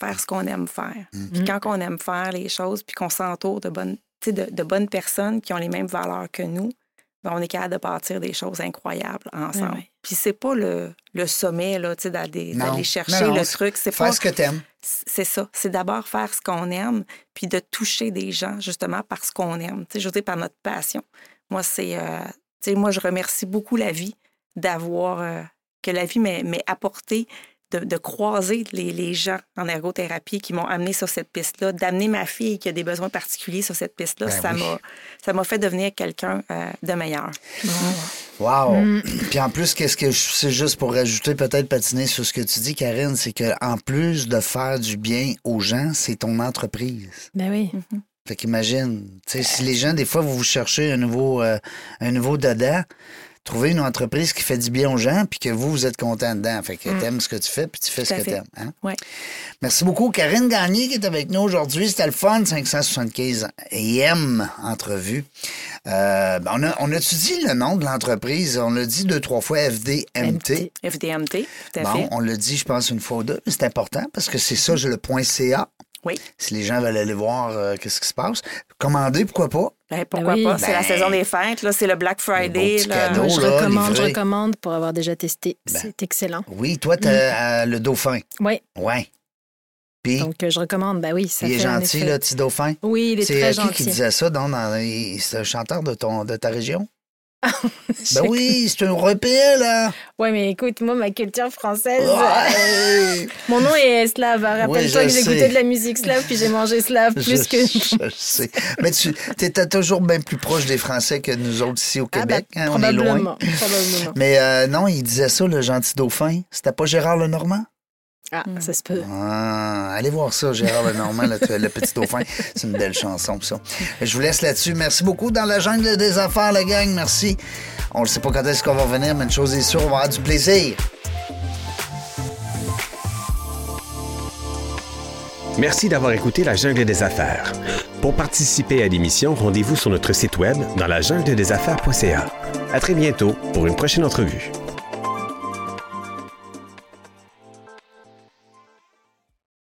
faire ce qu'on aime faire. Mm. Puis quand on aime faire les choses, puis qu'on s'entoure de bonnes, tu sais, de, de bonnes personnes qui ont les mêmes valeurs que nous, ben, on est capable de bâtir des choses incroyables ensemble. Ouais. Puis c'est pas le, le sommet, là, tu sais, d'aller d'aller chercher Non, non, le truc. C'est Faire pas ce que t'aimes. c'est ça. C'est d'abord faire ce qu'on aime, puis de toucher des gens, justement, parce qu'on aime. Tu sais, je veux dire, par notre passion. Moi, c'est. euh, tu sais, moi, je remercie beaucoup la vie d'avoir. euh, que la vie m'ait m'ait apporté de, de croiser les, les gens en ergothérapie qui m'ont amené sur cette piste-là, d'amener ma fille qui a des besoins particuliers sur cette piste-là. Ben ça oui. m'a ça m'a fait devenir quelqu'un euh, de meilleur. Wow! Mm. Puis en plus, qu'est-ce que je c'est juste pour rajouter, peut-être patiner sur ce que tu dis, Karine, c'est que en plus de faire du bien aux gens, c'est ton entreprise. Ben oui. Fait qu'imagine, tu sais, si les gens, des fois, vous vous cherchez un nouveau, euh, un nouveau dedans, trouvez une entreprise qui fait du bien aux gens, puis que vous, vous êtes content dedans. Fait que t'aimes ce que tu fais, puis tu fais Tout ce que t'aimes. Hein? Ouais. Merci beaucoup. Karine Gagné qui est avec nous aujourd'hui. C'était le fun, 575 AM entrevue. Euh, ben, on, a, on a-tu dit le nom de l'entreprise? On l'a dit deux, trois fois, FDMT. FDMT, tout à Bon, fait. on l'a dit, je pense, une fois ou deux. mais C'est important parce que c'est ça, j'ai le point .ca. Oui. Si les gens veulent aller voir euh, qu'est-ce qui se passe. Commander, pourquoi pas? Ben, pourquoi oui. pas? C'est la Ben, saison des fêtes, là, c'est le Black Friday. là. je là, recommande, je recommande pour avoir déjà testé. Ben. C'est excellent. Oui, toi, t'as euh, le dauphin. Oui, Ouais. Puis, donc euh, je recommande. Ben oui, ça il est fait un gentil, le petit dauphin. Oui, il est C'est très euh, qui gentil. qui disait ça? dans- c'est un chanteur de, ton, de ta région? Je- Ben oui, c'est un européen, là. Ouais, mais écoute, moi, ma culture française. Ouais. Mon nom est slave. hein. Rappelle-toi je que sais. j'écoutais de la musique slave, puis j'ai mangé slave Je, plus que. je sais. Mais tu étais toujours bien plus proche des Français que nous autres ici au Ah, Québec. ben, hein, on est loin. probablement. Mais euh, non, il disait ça, le gentil dauphin. C'était pas Gérard Lenormand? Ah, ça se peut. Ah, allez voir ça, Gérard Lenormand, le, le petit dauphin. C'est une belle chanson, ça. Je vous laisse là-dessus. Merci beaucoup dans la jungle des affaires, la gang. Merci. On ne sait pas quand est-ce qu'on va revenir, mais une chose est sûre, on va avoir du plaisir. Merci d'avoir écouté La Jungle des Affaires. Pour participer à l'émission, rendez-vous sur notre site web dans la jungle des affaires.ca. À très bientôt pour une prochaine entrevue.